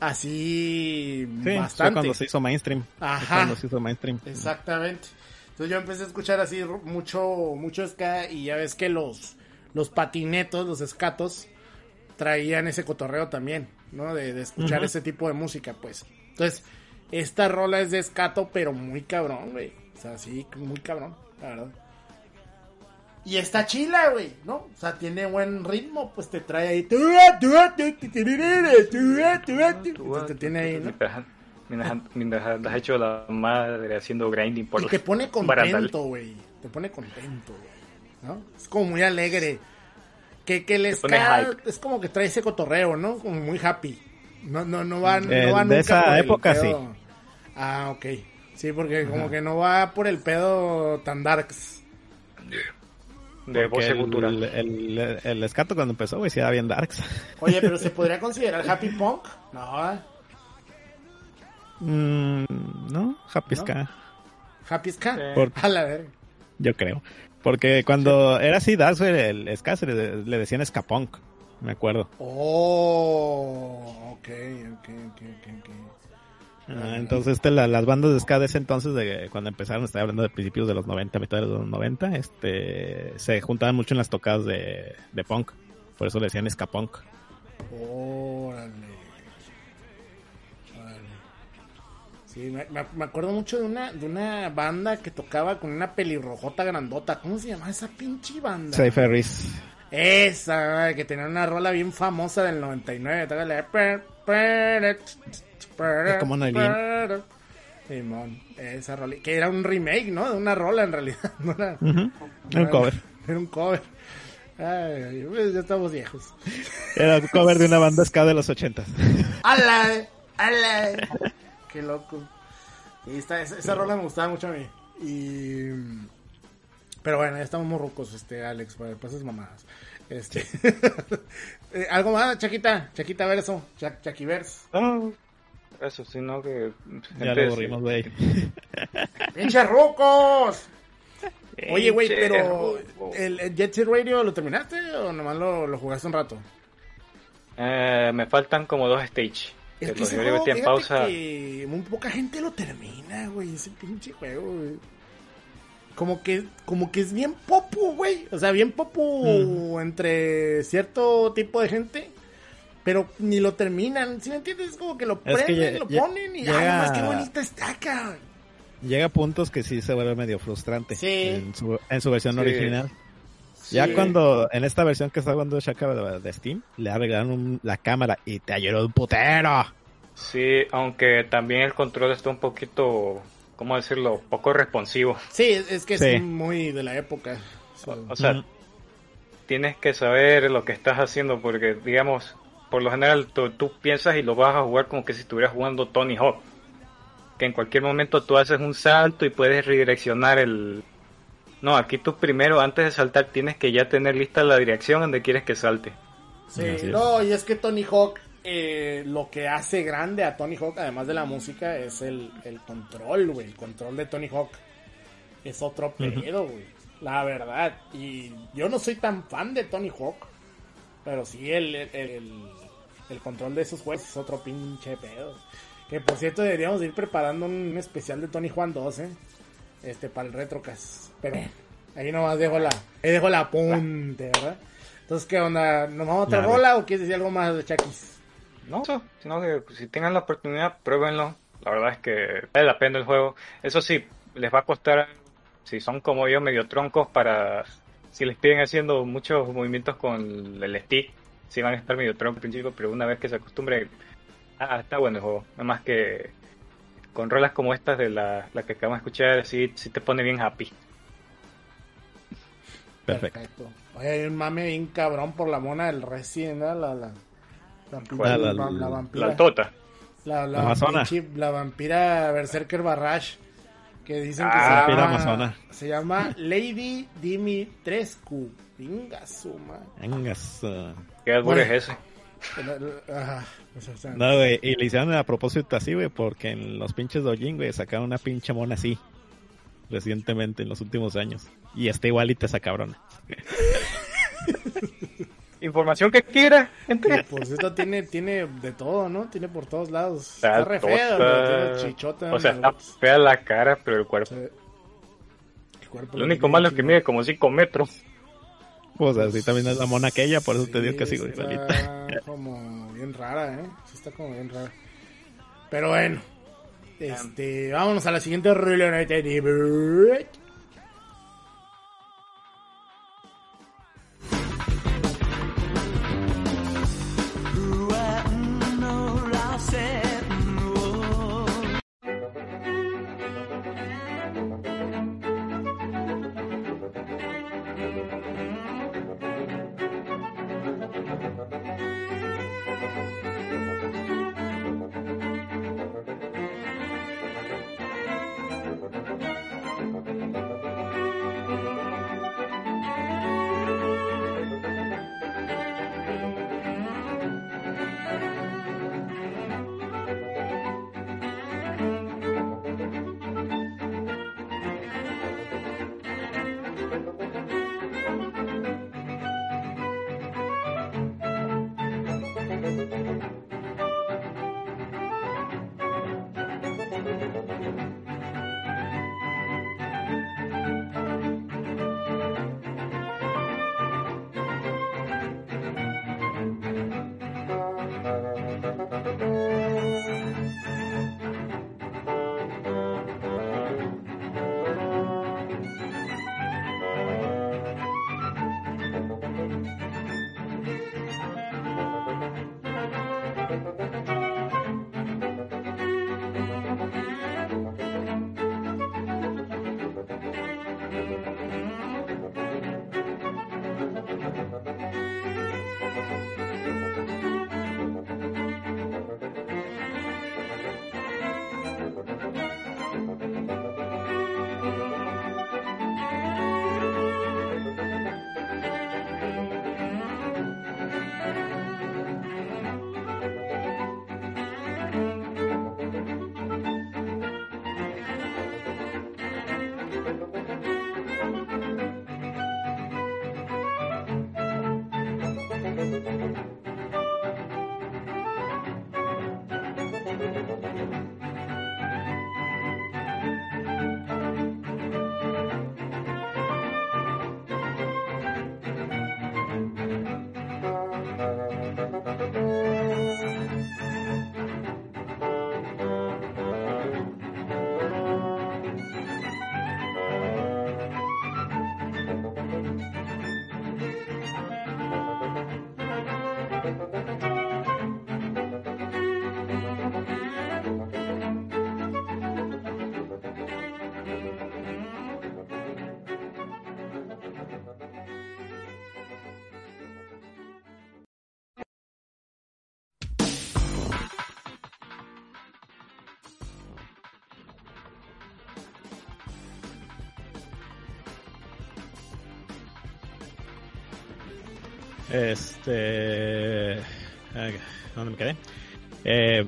así Sí, fue bastante. cuando se hizo mainstream. Fue Ajá. cuando se hizo mainstream. Exactamente. Entonces yo empecé a escuchar así mucho, mucho ska y ya ves que los, los patinetos, los escatos, traían ese cotorreo también, ¿no? De, de escuchar ese tipo de música, pues. Entonces, esta rola es de escato, pero muy cabrón, güey. Sea, sí, muy cabrón, la verdad. Y está chila, güey, ¿no? O sea, tiene buen ritmo, pues te trae ahí. Te tiene ahí, ¿no? Mientras, andas hecho la madre haciendo grinding por Y te pone contento, güey. Te pone contento, güey. ¿No? Es como muy alegre. Que, que el pone ska hype. es como que trae ese cotorreo, ¿no? Como muy happy. No, no, no va, no Eh, va de nunca esa época, pedo. Ah, ok. Sí, porque como que no va por el pedo tan darks. de Porque voz el, el, el, el escato cuando empezó, güey, sí era bien darks. Oye, pero ¿se podría considerar happy punk? No. Mm, no, Happy ¿No? Ska, happy ska. Sí. Por- A la verga. yo creo. Porque cuando era así darks, güey, el ska se le, le decían ska punk, me acuerdo. Oh, ok, ok, ok, ok, ok. Ah, entonces este, la- las bandas de ska de ese entonces, de cuando empezaron, estoy hablando de principios de los 90, mitad de los 90, este, se juntaban mucho en las tocadas de, de punk. Por eso le decían ska punk. Órale. Órale. Sí, me, acuerdo mucho de una, de una banda que tocaba con una pelirrojota grandota. ¿Cómo se llama esa pinche banda? Cypher Reese. Esa, que tenía una rola bien famosa del 99. Per- como una per- Simón, esa rola. Que era un remake, ¿no? De una rola en realidad. No era, no Era un cover. Era un cover. Ay, pues ya estamos viejos. Era un cover de una banda ska de los 80 ¡Ala! ¡Ala! ¡Qué loco! Y esta, esa, esa rola me gustaba mucho a mí. Y... Pero bueno, ya estamos muy rucos, este, Alex, para pasas mamadas. Este... Eh, ¿Algo más, Chaquita? Chaquita Verso, Cha Chaquiverse. No, eso, sino que. Ya lo aburrimos, güey. ¡Pinches rucos! Oye, güey, pero... ¿El, el Jet Set Radio lo terminaste o nomás lo, lo jugaste un rato? Eh, me faltan como dos stage. Es que que ese juego, en pausa. que muy poca gente lo termina, güey, ese pinche juego, güey. Como que, como que es bien popu, güey. O sea, bien popu entre cierto tipo de gente. Pero ni lo terminan, ¿sí me entiendes? Es como que lo Es que prenden, lo ponen y ¡ay, llega- más qué bonita está, cabrón! Llega a puntos que sí se vuelve medio frustrante. Sí. En su, en su versión Sí. original. Sí. Ya cuando, en esta versión que está jugando Shaka de, de Steam, le arreglaron un- la cámara y te ayudó un putero. Sí, aunque también el control está un poquito, ¿cómo decirlo? Poco responsivo. Sí, es, que Sí. es muy de la época. O sea, tienes que saber lo que estás haciendo porque, digamos, por lo general tú, tú piensas y lo vas a jugar como que si estuvieras jugando Tony Hawk. Que en cualquier momento tú haces un salto y puedes redireccionar el... No, aquí tú primero, antes de saltar, tienes que ya tener lista la dirección donde quieres que salte. Sí, no, y es que Tony Hawk, eh, lo que hace grande a Tony Hawk, además de la música, es el, el control, güey. El control de Tony Hawk es otro pedo, güey. La verdad. Y yo no soy tan fan de Tony Hawk, pero sí el, el, el- el control de esos juegos es otro pinche pedo. Que por cierto, deberíamos de ir preparando un especial de Tony Juan 2, ¿eh? Este, para el Retrocast. Pero ahí nomás dejo la, ahí dejo la apunte, ¿verdad? Entonces, ¿qué onda? ¿Nos vamos a otra güey. rola o quieres decir algo más de Chakis? No, eso, sino que pues, si tengan la oportunidad, pruébenlo. La verdad es que vale la pena el juego. Eso sí, les va a costar, si son como yo, medio troncos para... Si les piden haciendo muchos movimientos con el stick, si van a estar medio troncos al principio, pero una vez que se acostumbren, ah, está bueno el juego. Nada más que con rolas como estas de la, la que acabamos de escuchar, sí, sí te pone bien happy. Perfecto. Oye, hay un mame bien cabrón por la mona del Resident, ¿no? La, la, la, la- La- la La vampira. altota. La, la, La amazona. pinche- la vampira Berserker Barrage. Que dicen que Ah, se vampira llama. amazona. Se llama Lady Dimitrescu. Venga, suma. Venga, su- ¿Qué albur Bueno. es ese? Ajá, No, güey, y le hicieron a propósito así, güey, porque en los pinches Dojin, güey, sacaron una pinche mona así. Recientemente, en los últimos años. Y está igualita esa cabrona. Información que quiera, gente. Por cierto, tiene, tiene de todo, ¿no? Tiene por todos lados. Está Está re feo, tota. pero tiene chichota. O sea, está los- fea la cara, pero el cuerpo. Sí. El cuerpo Lo único malo es que mide como 5 metros. Pues así también es la mona aquella, por eso te digo que Sí, sigo sí igualita. Está como bien rara, ¿eh? Sí está como bien rara. Pero bueno. Este, vámonos a la siguiente Este. ¿Dónde me quedé? Eh,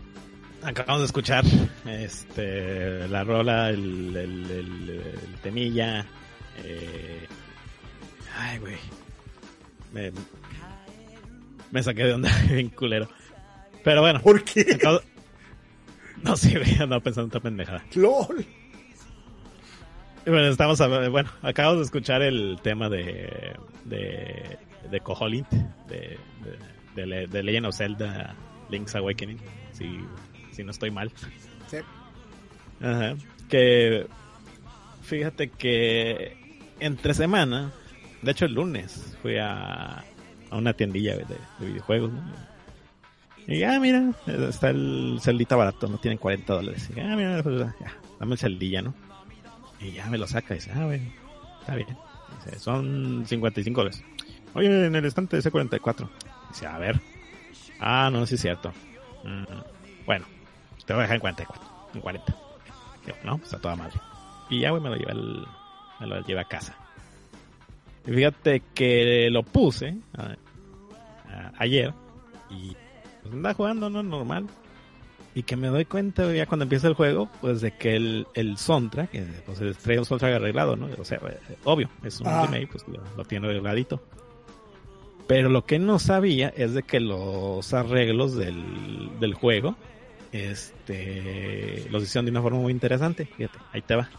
acabamos de escuchar este, la rola, el, el, el- el temilla. eh, ay, güey. Me, me saqué de onda bien culero. Pero bueno. ¿Por qué? acabo- no sé, güey, andaba pensando en otra pendejada. LOL. Bueno, estamos hab- bueno, acabamos de escuchar el tema de de, de Koholint, de, de, de, Le- de Legend of Zelda Link's Awakening, si, si no estoy mal. Sí. Ajá. Que fíjate que entre semana, de hecho el lunes, fui a, a una tiendilla de, de videojuegos, ¿no? Y ah, mira, está el celdita barato, no tienen 40 dólares. Y, ah, mira, pues, ya, dame el celdilla, ¿no? Y ya me lo saca y dice, ah, bueno, está bien. Dice, son 55 dólares. Oye, en el estante dice 44. Dice, a ver. Ah, no, sí es cierto. Mm, bueno, te voy a dejar en 44, en 40. Digo, no, pues, está toda madre. Y ya, güey, me lo llevé al, me lo llevé a casa. Y fíjate que lo puse a- a- ayer y pues andaba jugando, ¿no? Normal. Y que me doy cuenta ya cuando empieza el juego, pues de que el, el soundtrack, que pues es- trae un soundtrack arreglado, ¿no? O sea, eh, obvio, es un Ah. remake, pues lo, lo tiene arregladito. Pero lo que no sabía es de que los arreglos del, del juego, este, los hicieron de una forma muy interesante. Fíjate, ahí te va.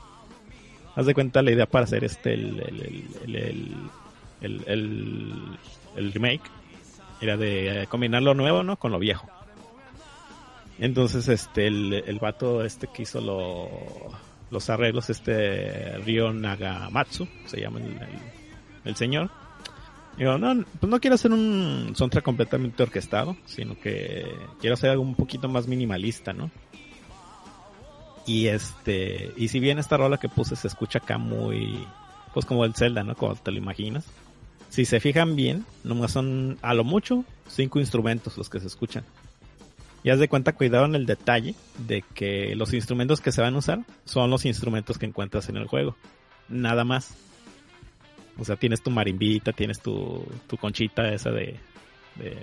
Haz de cuenta la idea para hacer este, el, el, el, el, remake, era de eh, combinar lo nuevo, ¿no? Con lo viejo. Entonces, este, el, vato este que hizo lo- los arreglos, este Ryo Nagamatsu, se llama el señor. Digo, no, pues no quiero hacer un soundtrack completamente orquestado, sino que quiero hacer algo un poquito más minimalista, ¿no? Y este, y si bien esta rola que puse se escucha acá muy, pues como el Zelda, ¿no? Como te lo imaginas. Si se fijan bien, nomás son a lo mucho cinco instrumentos los que se escuchan. Y haz de cuenta, cuidado en el detalle de que los instrumentos que se van a usar son los instrumentos que encuentras en el juego. Nada más. O sea, tienes tu marimbita, tienes tu, tu conchita esa de, de,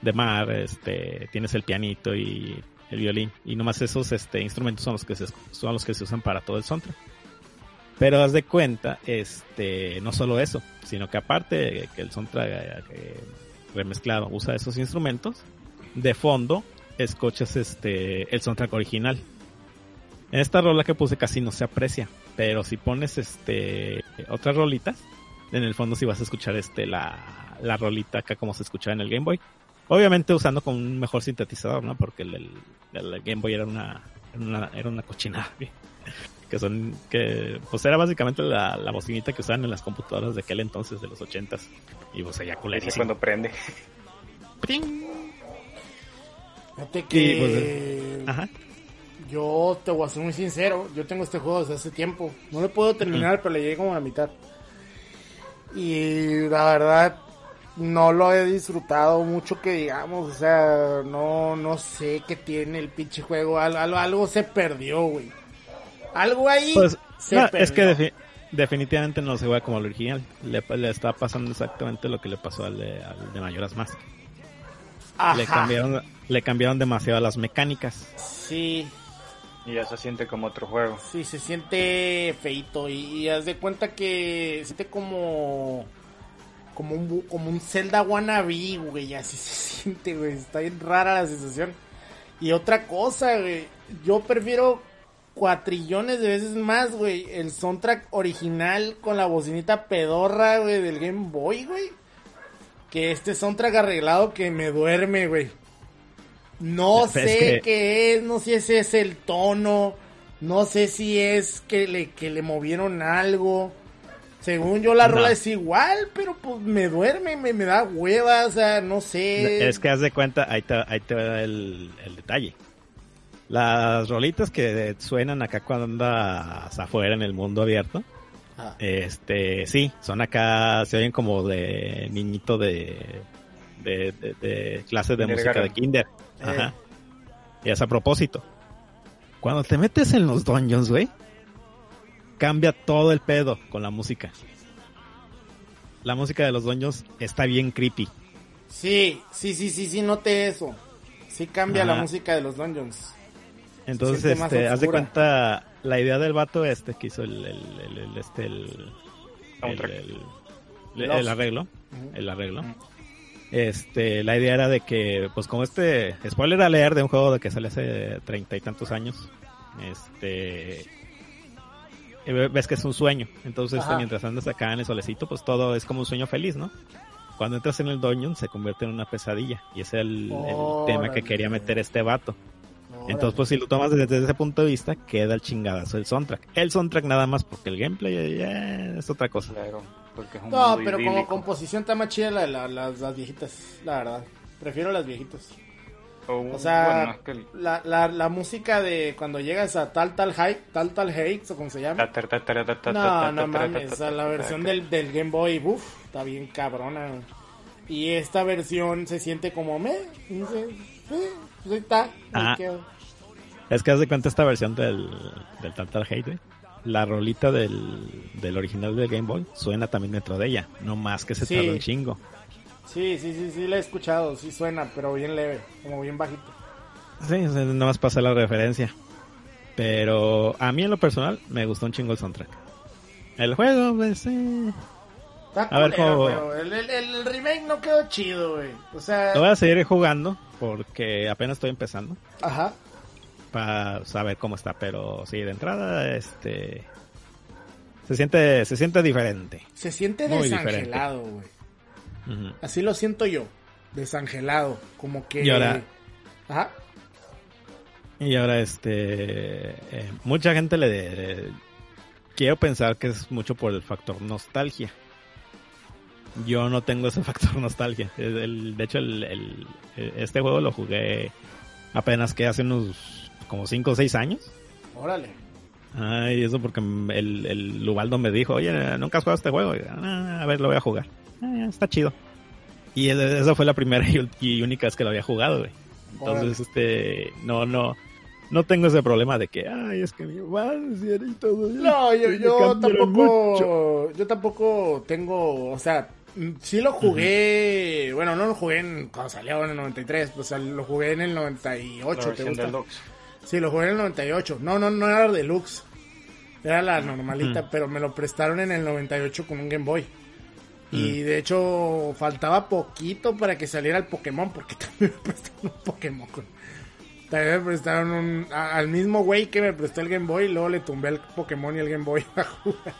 de mar, este, tienes el pianito y el violín. Y nomás esos este, instrumentos son los que se, son los que se usan para todo el soundtrack. Pero haz de cuenta, este, no solo eso, sino que aparte que el soundtrack eh, remezclado usa esos instrumentos, de fondo escuchas este el soundtrack original. En esta rola que puse casi no se aprecia, pero si pones este otras rolitas, en el fondo sí vas a escuchar este la, la rolita acá como se escuchaba en el Game Boy. Obviamente usando con un mejor sintetizador, ¿no? Porque el, el- el Game Boy era una, era una, era una cochinada. ¿sí? Que son, que pues era básicamente la, la bocinita que usaban en las computadoras de aquel entonces, de los ochentas. Y pues Ese culerísimo. cuando prende. ¡Pring! Fíjate Y, pues, que Ajá. Yo te voy a ser muy sincero, yo tengo este juego desde hace tiempo. No lo puedo terminar, pero le llegué como a la mitad. Y la verdad, no lo he disfrutado mucho que digamos, o sea, no, no sé qué tiene el pinche juego, algo, algo, algo se perdió, güey. Algo ahí Pues, se no, perdió. es que defi- definitivamente no se juega como el original. Le, le está pasando exactamente lo que le pasó al de, al de Majora's Mask. Le Ajá. cambiaron, le cambiaron demasiado las mecánicas. Sí, Y ya se siente como otro juego. sí, se siente feito y, haz de cuenta que se siente como como un como un Zelda wannabe, güey, así se siente, güey, está bien rara la sensación. Y otra cosa, güey, yo prefiero cuatrillones de veces más, güey, el soundtrack original con la bocinita pedorra, güey, del Game Boy, güey, que este soundtrack arreglado que me duerme, güey. No Es sé que- qué es, no sé si es el tono, no sé si es que le, que le movieron algo. Según yo la No. rola es igual, pero pues me duerme, me, me da hueva, o sea, no sé. Es que haz de cuenta, ahí te, ahí te va el, el detalle. Las rolitas que suenan acá cuando andas afuera en el mundo abierto, Ah, este, sí, son acá, se oyen como de niñito de, de, de, de clases de música de Kindergarten. kinder. Ajá. Y es a propósito. Cuando te metes en los dungeons, güey, cambia todo el pedo con la música. La música de los dungeons está bien creepy. Sí, sí, sí, sí, sí, noté eso. Sí cambia la música de los dungeons. Entonces, este, haz de cuenta, la idea del vato este que hizo el, el, el- el- este, el, el, Soundtrack. el- el- Lost. el arreglo, el arreglo. Este, la idea era de que, pues como este, spoiler a leer de un juego de que sale hace treinta y tantos años, este, eh, ves que es un sueño, entonces Ajá. mientras andas acá en el solecito, pues todo es como un sueño feliz, ¿no? Cuando entras en el dungeon se convierte en una pesadilla y ese es el, el tema que quería meter este vato. Entonces, pues si lo tomas desde ese punto de vista, queda el chingadazo el soundtrack. El soundtrack nada más, porque el gameplay es otra cosa. Claro, porque es un No, mundo pero como composición está más chida la, la- las, las viejitas, la verdad. Prefiero las viejitas. O, O sea, bueno, es que el- la, la, la música de cuando llegas a tal tal high, tal tal heights o como se llama. No, no mames, o sea, la versión del, del Game Boy, uff, está bien cabrona. Y esta versión se siente como me, dice, eh, pues ahí está. ahí Ah. Es que haz de cuenta esta versión del, del Tantal Hate, güey. La rolita del, del original del Game Boy suena también dentro de ella. No más que se Sí. tarda un chingo. Sí, sí, sí, sí, la he escuchado, sí suena, pero bien leve, como bien bajito. Sí, nada más pasa la referencia. Pero a mí en lo personal me gustó un chingo el soundtrack. El juego, pues, eh, Está A ver, ¿cómo- el- el remake no quedó chido, güey. O sea, lo voy a seguir jugando porque apenas estoy empezando. ajá. Para saber cómo está, pero sí, de entrada, este, se siente, se siente diferente. Se siente Muy desangelado, güey. Así lo siento yo. Desangelado. Como que. Y ahora- Ajá. Y ahora, este, eh, mucha gente le, le- quiero pensar que es mucho por el factor nostalgia. Yo no tengo ese factor nostalgia. El- el- de hecho, el- este juego lo jugué apenas que hace unos como 5 o 6 años. Órale. Ay, eso porque el, el Lubaldo me dijo, oye, nunca has jugado este juego. Y, "Ah, a ver, lo voy a jugar. "Ah, está chido. Y el- esa fue la primera y, única vez que lo había jugado, güey. Entonces, este, no, no, no tengo ese problema de que, ay, es que mi infancia y todo. No, yo, yo cambiaron mucho". tampoco. Yo tampoco tengo. O sea, mm, sí lo jugué. Bueno, no lo jugué en, cuando salió en el 93. Pues al- lo jugué en el La 98. ¿Te gusta? Sí, lo jugué en el 98. No, no, no era deluxe. Era la normalita, pero me lo prestaron en el 98 con un Game Boy. Y de hecho, faltaba poquito para que saliera el Pokémon, porque también me prestaron un Pokémon. También me prestaron un, a- al mismo güey que me prestó el Game Boy, y luego le tumbé el Pokémon y el Game Boy a jugar.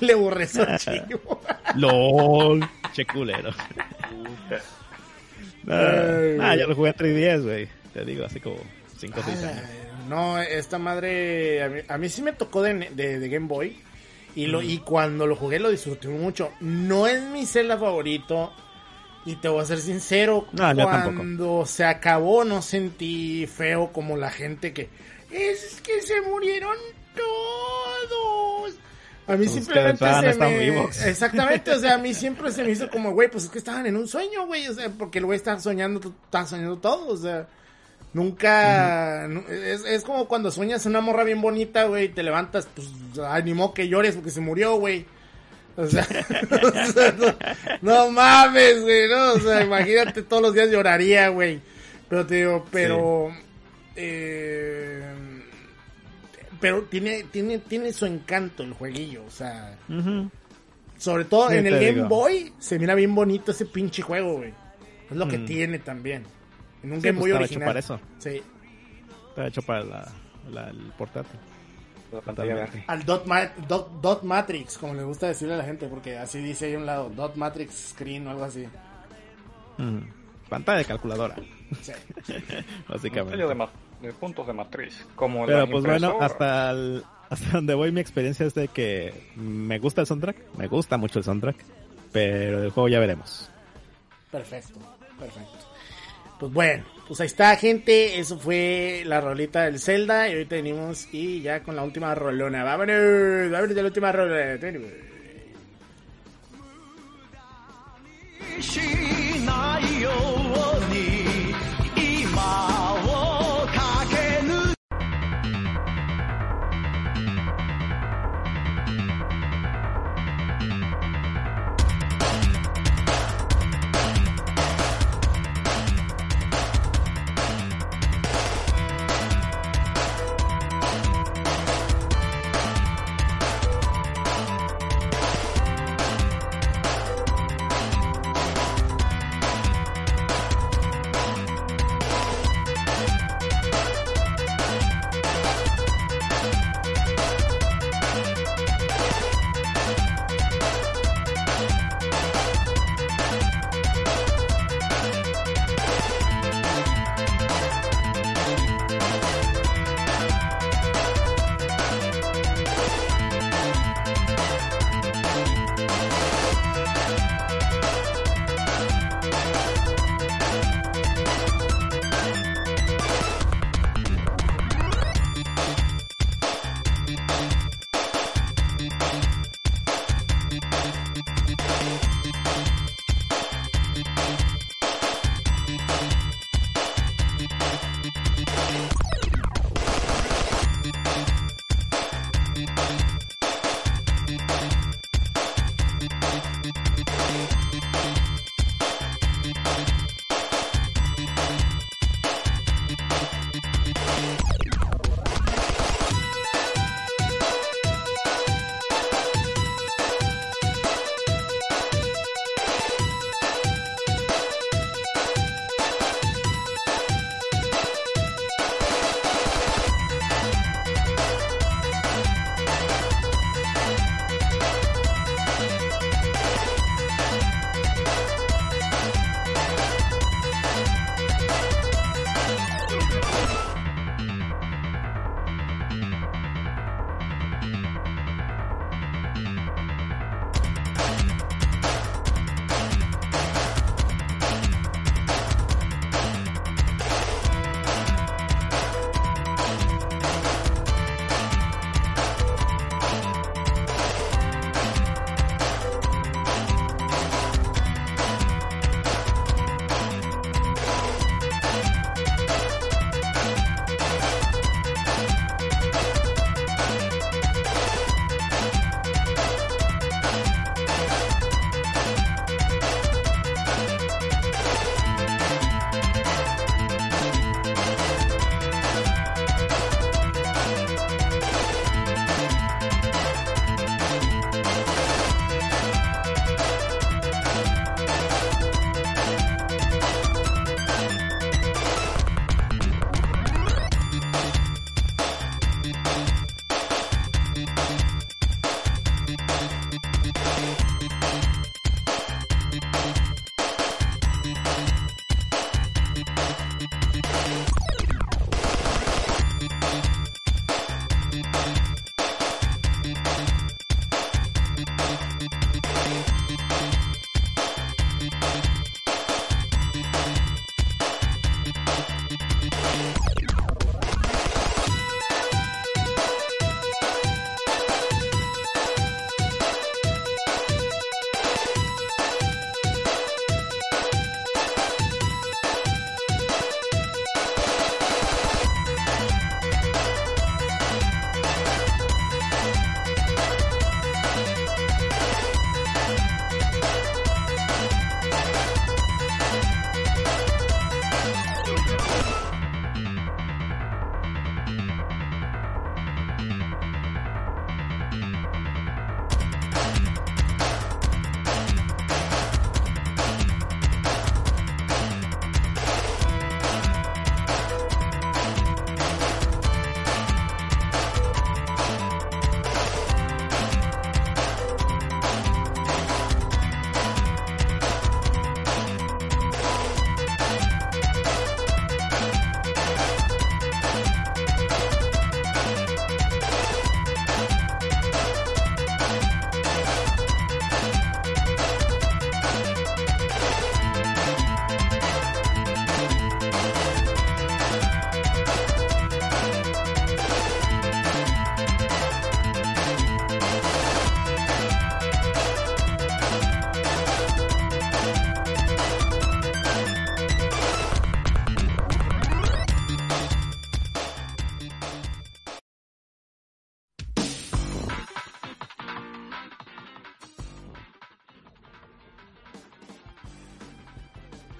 Y le borré su archivo. LOL, che culero. Ah, yo lo jugué a 3DS, güey. Te digo, así como 5 o 6 Ay, años. No, esta madre, a mí, a mí sí me tocó de, de- de Game Boy. Y, lo, y cuando lo jugué lo disfruté mucho. No es mi Zelda favorito. Y te voy a ser sincero, No, cuando se acabó no sentí feo como la gente que es que se murieron todos. A mí Pues simplemente se me... vivos. Exactamente, o sea, a mí siempre se me hizo como, güey, pues es que estaban en un sueño, güey, o sea, porque el güey está soñando, está soñando todo, o sea, nunca... nu- es, es como cuando sueñas una morra bien bonita, güey, y te levantas, pues, animó que llores porque se murió, güey. O sea, o sea, no, no mames, güey, no, o sea, imagínate, todos los días lloraría, güey. Pero te digo, pero... eh, pero tiene, tiene, tiene su encanto el jueguillo, o sea... Sobre todo Sí, en el Game digo. Boy se mira bien bonito ese pinche juego, güey. Es lo que Mm. tiene también. En un Sí, Game pues Boy estaba original. hecho para eso. Sí. Está hecho para la, la- el portátil. La pantalla Totalmente. verde. Al dot, ma- dot, dot Matrix, como le gusta decirle a la gente, porque así dice ahí a un lado, Dot Matrix Screen o algo así. Ujú. Pantalla de calculadora, Sí. básicamente. De, de puntos de matriz. Como Pero pues bueno, hasta, el- hasta donde voy mi experiencia es de que me gusta el soundtrack, me gusta mucho el soundtrack, pero el juego ya veremos. Perfecto, perfecto. Pues bueno, pues ahí está, gente. Eso fue la rolita del Zelda. Y ahorita venimos y ya con la última rolona. Vámonos, vámonos de la última rolona. し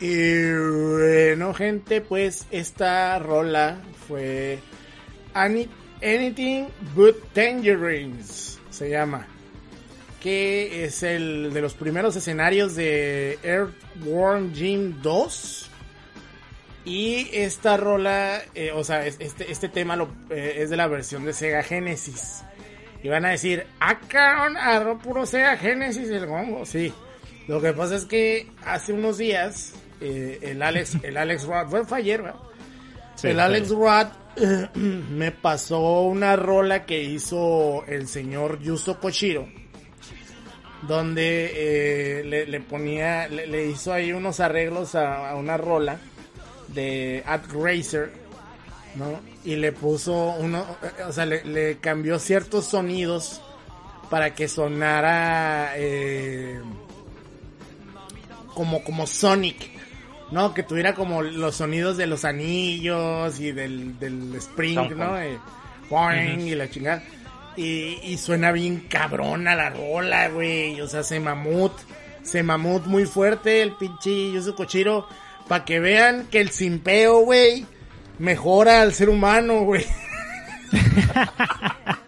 Y bueno, gente, pues esta rola fue Any- Anything But Tangerines, se llama. Que es el de los primeros escenarios de Earthworm Jim 2. Y esta rola, eh, o sea, es- este, este tema lo, eh, es de la versión de Sega Genesis. Y van a decir, acá, ah, puro Sega Genesis el gongo. Sí. Lo que pasa es que hace unos días, eh, el Alex, el Alex Rod, fue, fue ayer, ¿verdad? Sí, el sí. Alex Rod me pasó una rola que hizo el señor Yuzo Koshiro. Donde eh, le, le ponía, le, le hizo ahí unos arreglos a, a una rola de At Racer, ¿no? Y le puso uno, eh, o sea, le, le cambió ciertos sonidos para que sonara eh, como, como Sonic, ¿no? Que tuviera como los sonidos de los anillos y del, del Spring, ¿no? Eh, boing y la chingada. Y, y suena bien cabrona la rola, güey. O sea, se mamut. Se mamut muy fuerte el pinche Yuzu Kochiro. Para que vean que el simpeo, güey, mejora al ser humano, güey.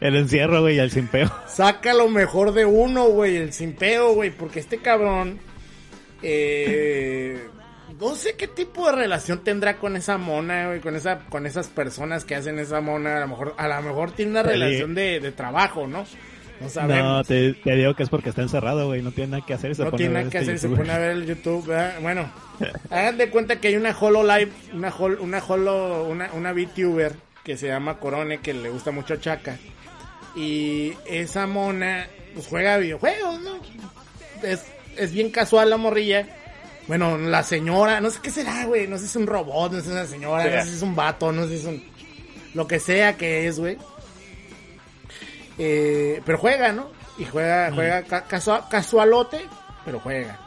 El encierro, güey, y el simpeo. Saca lo mejor de uno, güey, el simpeo, güey, porque este cabrón, eh, no sé qué tipo de relación tendrá con esa mona, güey, con esa, con esas personas que hacen esa mona, a lo mejor, a lo mejor tiene una relación de, de trabajo, ¿no? No No, sabemos. te, te digo que es porque está encerrado, güey. No tiene nada que hacer. se No pone tiene nada que este hacer, se YouTube. pone a ver el YouTube, ¿verdad? Bueno, hagan de cuenta que hay una HoloLive, una hol, una holo, una, una VTuber que se llama Corone, que le gusta mucho a Chaka. Y esa mona, pues juega videojuegos, ¿no? Es, es bien casual la morrilla. Bueno, la señora, no sé qué será, güey. No sé si es un robot, no sé si es una señora, Sí. no sé si es un vato, no sé si es un. Lo que sea que es, güey. Eh, pero juega, ¿no? Y juega, juega ca- casua- casualote, pero juega.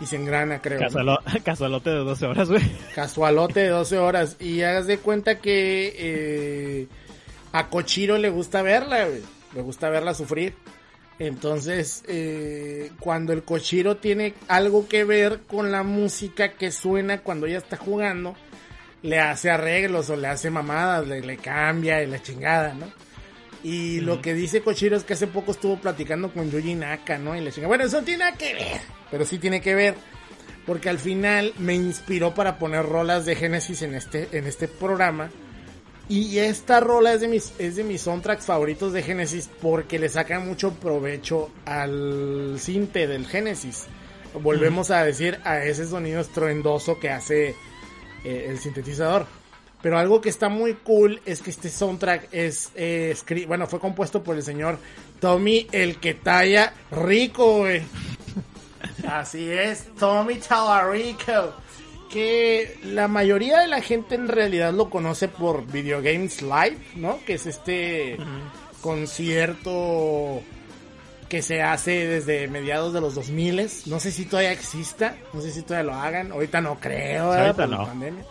Y se engrana, creo. ¿no? Casualo- Casualote de 12 horas, güey. Casualote de 12 horas. Y hagas de cuenta que eh, a Cochiro le gusta verla, güey. Le gusta verla sufrir. Entonces, eh, cuando el Cochiro tiene algo que ver con la música que suena cuando ella está jugando, le hace arreglos o le hace mamadas, le, le cambia y la chingada, ¿no? Y lo que dice Cochiro es que hace poco estuvo platicando con Yuji Naka, ¿no? Y le chinga. Bueno, eso tiene que ver, pero sí tiene que ver. Porque al final me inspiró para poner rolas de Genesis en este, en este programa. Y esta rola es de mis, es de mis soundtracks favoritos de Genesis porque le saca mucho provecho al cinte del Genesis. Volvemos a decir a ese sonido estruendoso que hace eh, el sintetizador. Pero algo que está muy cool es que este soundtrack es, eh, bueno, fue compuesto por el señor Tommy el que talla rico, güey. Así es, Tommy Talarico. Que la mayoría de la gente en realidad lo conoce por Video Games Live, ¿no? Que es este concierto que se hace desde mediados de los 2000 No sé si todavía exista, no sé si todavía lo hagan. Ahorita no creo, ¿verdad? ahorita Por la no. pandemia.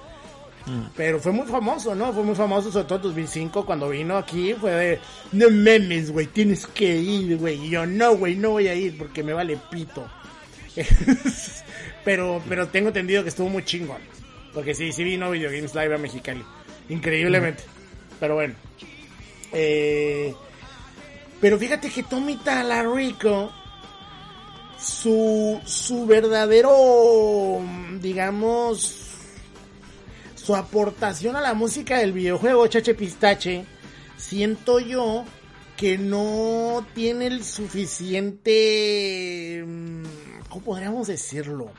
Pero fue muy famoso, ¿no? Fue muy famoso, sobre todo en 2005, cuando vino aquí. Fue de, no memes, güey, tienes que ir, güey. Y yo, no, güey, no voy a ir porque me vale pito. pero, pero tengo entendido que estuvo muy chingón. Porque sí, sí vino Video Games Live a Mexicali. Increíblemente. Pero bueno. Eh, pero fíjate que Tommy Talarico, su, su verdadero, digamos, su aportación a la música del videojuego Chache Pistache, siento yo que no tiene el suficiente, mm, ¿cómo podríamos decirlo?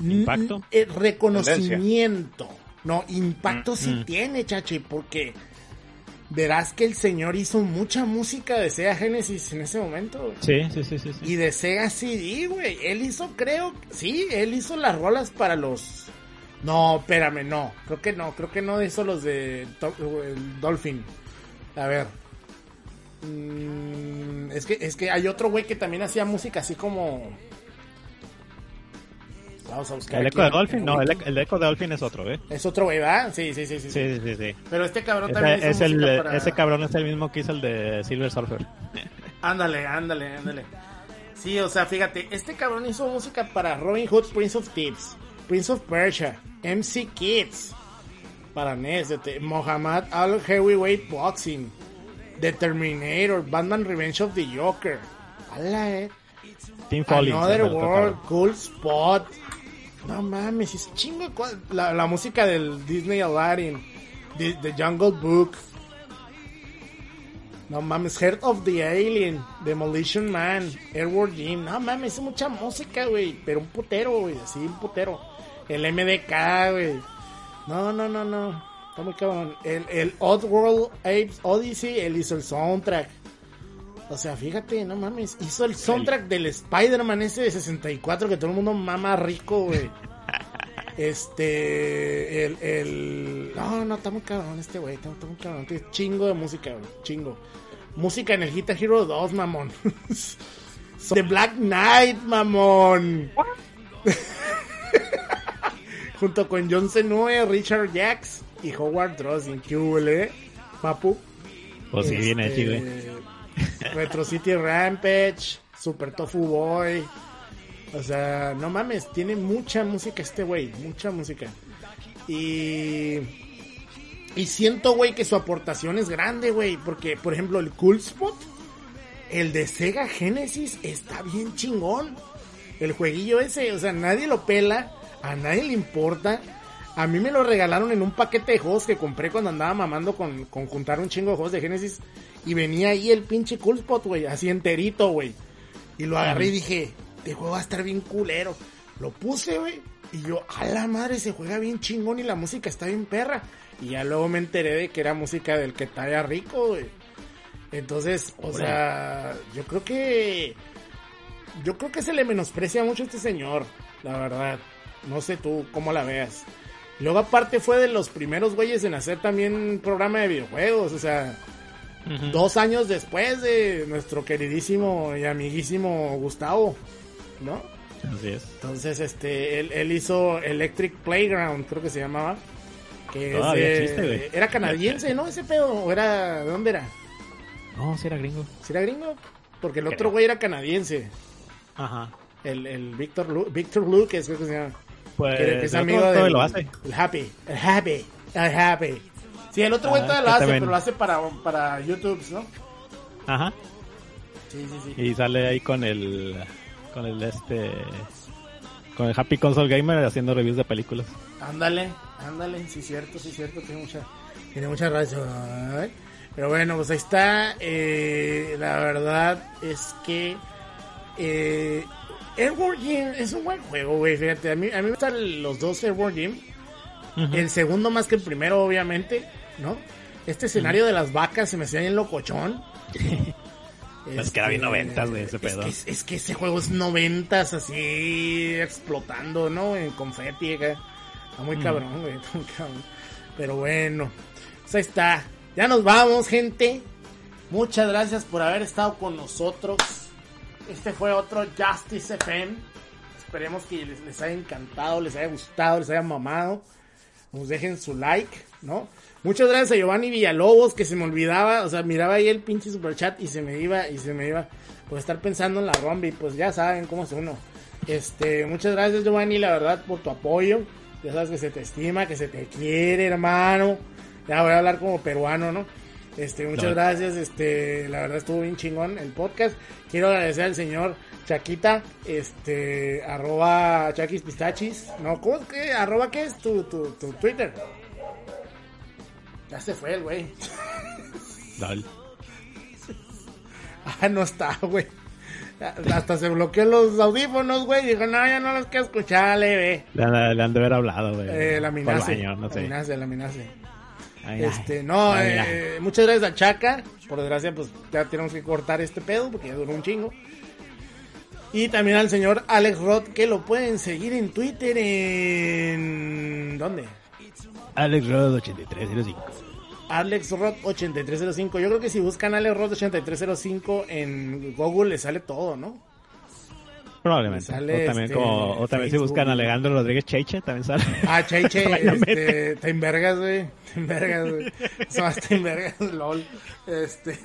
¿Impacto? Mm, eh, reconocimiento. No, impacto sí Mm. tiene, Chache, porque verás que el señor hizo mucha música de Sega Genesis en ese momento. Sí, sí, sí, sí. sí. Y de Sega CD, güey. Él hizo, creo, sí, él hizo las rolas para los... No, espérame, no. Creo que no, creo que no hizo los de el Dolphin. A ver. Mm, es que es que hay otro güey que también hacía música así como... Vamos a buscar. ¿El eco de Dolphin? No, el, Wiki. el eco de Dolphin es otro, ¿eh? Es otro güey, ¿verdad? Sí, sí, sí, sí. sí. Sí, sí. Pero este cabrón también es el, para... Ese cabrón es el mismo que hizo el de Silver Surfer. Ándale, ándale, ándale. Sí, o sea, fíjate, este cabrón hizo música para Robin Hood, Prince of Thieves, Prince of Persia, MC Kids, para NES, Muhammad Al Heavyweight Boxing, The Terminator, Batman Revenge of the Joker. Ala, eh. Team. Another World. Cool Spot. No mames, es chingo. La, la música del Disney Aladdin, The, Jungle Book. No mames, Heart of the Alien, Demolition Man, Airworld Jim. No mames, es mucha música, güey. Pero un putero, güey. Así, un putero. El MDK, güey. No, no, no, no. Está muy cabrón. El, el Oddworld Apes Odyssey, él hizo el soundtrack. O sea, fíjate, no mames. Hizo el soundtrack del Spider-Man ese de 64 que todo el mundo mama rico, güey. Este. El, el. No, no, está muy cabrón este güey. Está, está muy cabrón. Tiene chingo de música, güey. Chingo. Música en el Guitar Hero 2, mamón. So- The Black Knight, mamón. Junto con John Senue, Richard Jacks y Howard. ¿Qué hubo, eh? Papu. Pues sí, bien Este, hecho, güey. Retro City Rampage, Super Tofu Boy. O sea, no mames, tiene mucha música este güey, mucha música. Y. Y siento, güey, que su aportación es grande, güey. Porque, por ejemplo, el Cool Spot, el de Sega Genesis, está bien chingón. El jueguillo ese, o sea, nadie lo pela, a nadie le importa. A mí me lo regalaron en un paquete de juegos que compré cuando andaba mamando con, con juntar un chingo de juegos de Genesis. Y venía ahí el pinche Cool Spot, güey, así enterito, güey. Y lo agarré y dije, este juego va a estar bien culero. Lo puse, güey. Y yo, a la madre, se juega bien chingón y la música está bien perra. Y ya luego me enteré de que era música del que talla rico, güey. Entonces, o sea, yo creo que. Yo creo que se le menosprecia mucho a este señor, la verdad. No sé tú cómo la veas. Luego, aparte, fue de los primeros güeyes en hacer también un programa de videojuegos. O sea, dos años después de nuestro queridísimo y amiguísimo Gustavo, ¿no? Así es. Entonces, este, él, él hizo Electric Playground, creo que se llamaba. Que es existe, era canadiense, ¿no? Ese pedo, o era, ¿de dónde era? No, sí era gringo. ¿Sí era gringo? Porque el otro Creo. güey era canadiense. Ajá. El, el Victor, Lu- Victor Lucas, creo que se llama. Pues Que, es amigo del lo hace. El Happy, el Happy, el Happy. Sí, el otro güey Ah, todavía lo hace, pero lo hace para, para YouTube, ¿no? Ajá. Sí, sí, sí. Y sale ahí con el. Con el este. Con el Happy Console Gamer haciendo reviews de películas. Ándale, ándale, sí cierto, sí cierto, tiene mucha, tiene mucha razón. Pero bueno, pues ahí está. eh, la verdad es que eh, Airborne Gym es un buen juego, güey. Fíjate, a mí, a mí me gustan los dos Airborne Gym. El segundo más que el primero, obviamente, ¿no? Este escenario de las vacas se me hacía bien locochón. Es que era bien noventas, güey, ese Este, es pedo. que- Es, que ese juego es noventas, así, explotando, ¿no? En confeti. Está muy cabrón, güey, está muy cabrón. Pero bueno, pues ahí está. Ya nos vamos, gente. Muchas gracias por haber estado con nosotros. Este fue otro Justice FM. Esperemos que les, les haya encantado, les haya gustado, les haya mamado. Nos dejen su like, ¿no? Muchas gracias a Giovanni Villalobos, que se me olvidaba, o sea, miraba ahí el pinche superchat y se me iba, y se me iba por estar pensando en la Rombi, pues ya saben cómo es uno. Este, muchas gracias Giovanni, la verdad, por tu apoyo. Ya sabes que se te estima, que se te quiere, hermano. Ya voy a hablar como peruano, ¿no? Este, muchas gracias, este, la verdad estuvo bien chingón el podcast. Quiero agradecer al señor Chaquita, este, arroba Chaquis Pistachis. No, ¿cómo es que? Arroba qué es tu, tu, tu Twitter? Ya se fue el güey. Dale. Ah, no está, güey. Hasta se bloqueó los audífonos, güey. Dijo, no, ya no los quiero escuchar, le ve. Le han, le han de haber hablado, güey. Eh, la baño, no La sé. la ay. Este, no, Ay, eh, muchas gracias a Chaca. Por desgracia, pues ya tenemos que cortar este pedo porque ya duró un chingo. Y también al señor Alex Roth, que lo pueden seguir en Twitter en... ¿Dónde? Alex Rod 8305. Alex Roth 8305. Yo creo que si buscan Alex Roth 8305 en Google le sale todo, ¿no? Probablemente. Sale, o también, este, como, o también si buscan a Alejandro Rodríguez Cheche, también sale. Ah, Probablemente. este, te envergas, güey. Te envergas, güey. Te envergas, lol. Este.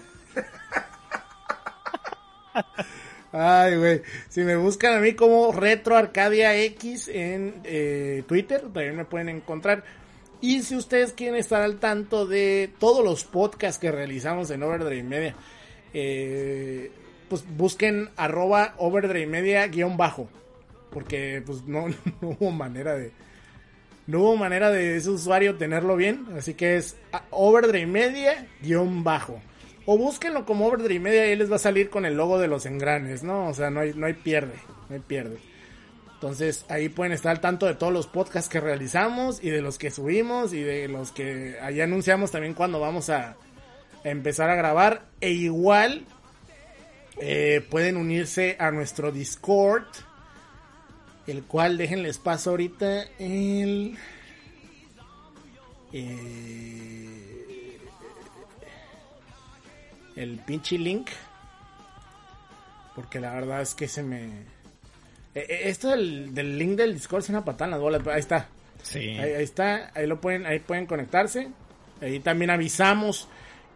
Ay, güey. Si me buscan a mí como Retro Arcadia X en eh, Twitter, también me pueden encontrar. Y si ustedes quieren estar al tanto de todos los podcasts que realizamos en Overdrive Media, eh, pues busquen arroba Overdrive Media guion bajo. Porque pues no, no hubo manera de... No hubo manera de ese usuario tenerlo bien. Así que es Overdrive Media guion bajo. O búsquenlo como Overdrive Media y ahí les va a salir con el logo de los engranes, ¿no? O sea, no hay, no hay pierde, no hay pierde. Entonces ahí pueden estar al tanto de todos los podcasts que realizamos y de los que subimos y de los que ahí anunciamos también cuando vamos a, empezar a grabar. E igual eh, pueden unirse a nuestro Discord, el cual déjenles paso ahorita el... eh, el pinche link. Porque la verdad es que se me... Eh, eh, Esto del, del link del Discord es una patada en las bolas. pero Ahí está. Sí. Ahí, ahí está. Ahí lo pueden, ahí pueden conectarse. Ahí también avisamos.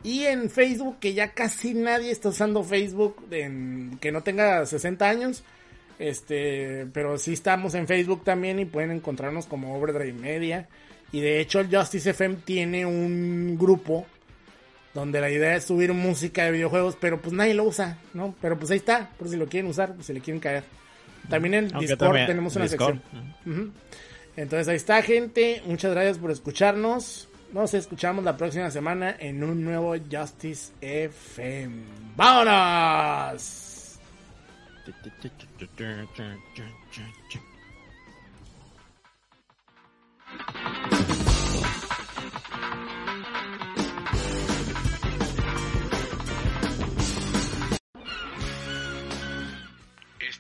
Y en Facebook, que ya casi nadie está usando Facebook, en- que no tenga 60 años. Este, pero sí estamos en Facebook también y pueden encontrarnos como Overdrive Media. Y de hecho el Justice FM tiene un grupo donde la idea es subir música de videojuegos, pero pues nadie lo usa, ¿no? Pero pues ahí está, por si lo quieren usar, pues si le quieren caer. También en Aunque Discord también- tenemos una Discord. sección. Entonces ahí está, gente. Muchas gracias por escucharnos. Nos escuchamos la próxima semana en un nuevo Justice FM. ¡Vámonos!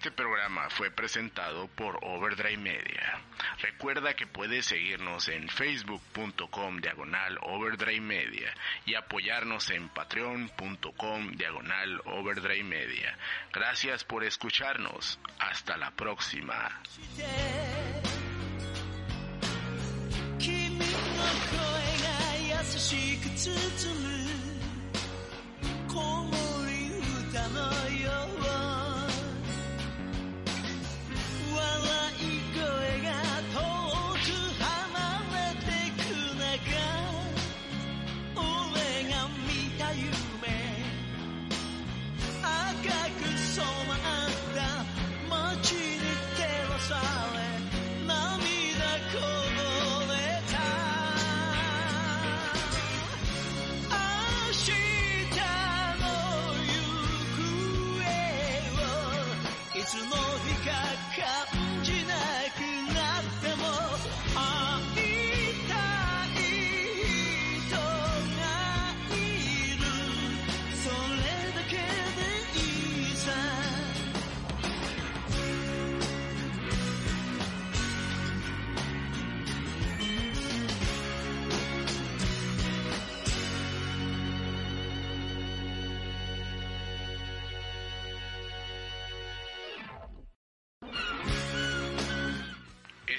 Este programa fue presentado por Overdrive Media. Recuerda que puedes seguirnos en facebook.com diagonal Overdrive Media y apoyarnos en patreon.com diagonal Overdrive Media. Gracias por escucharnos. Hasta la próxima.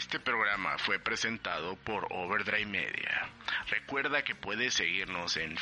Este programa fue presentado por Overdrive Media. Recuerda que puedes seguirnos en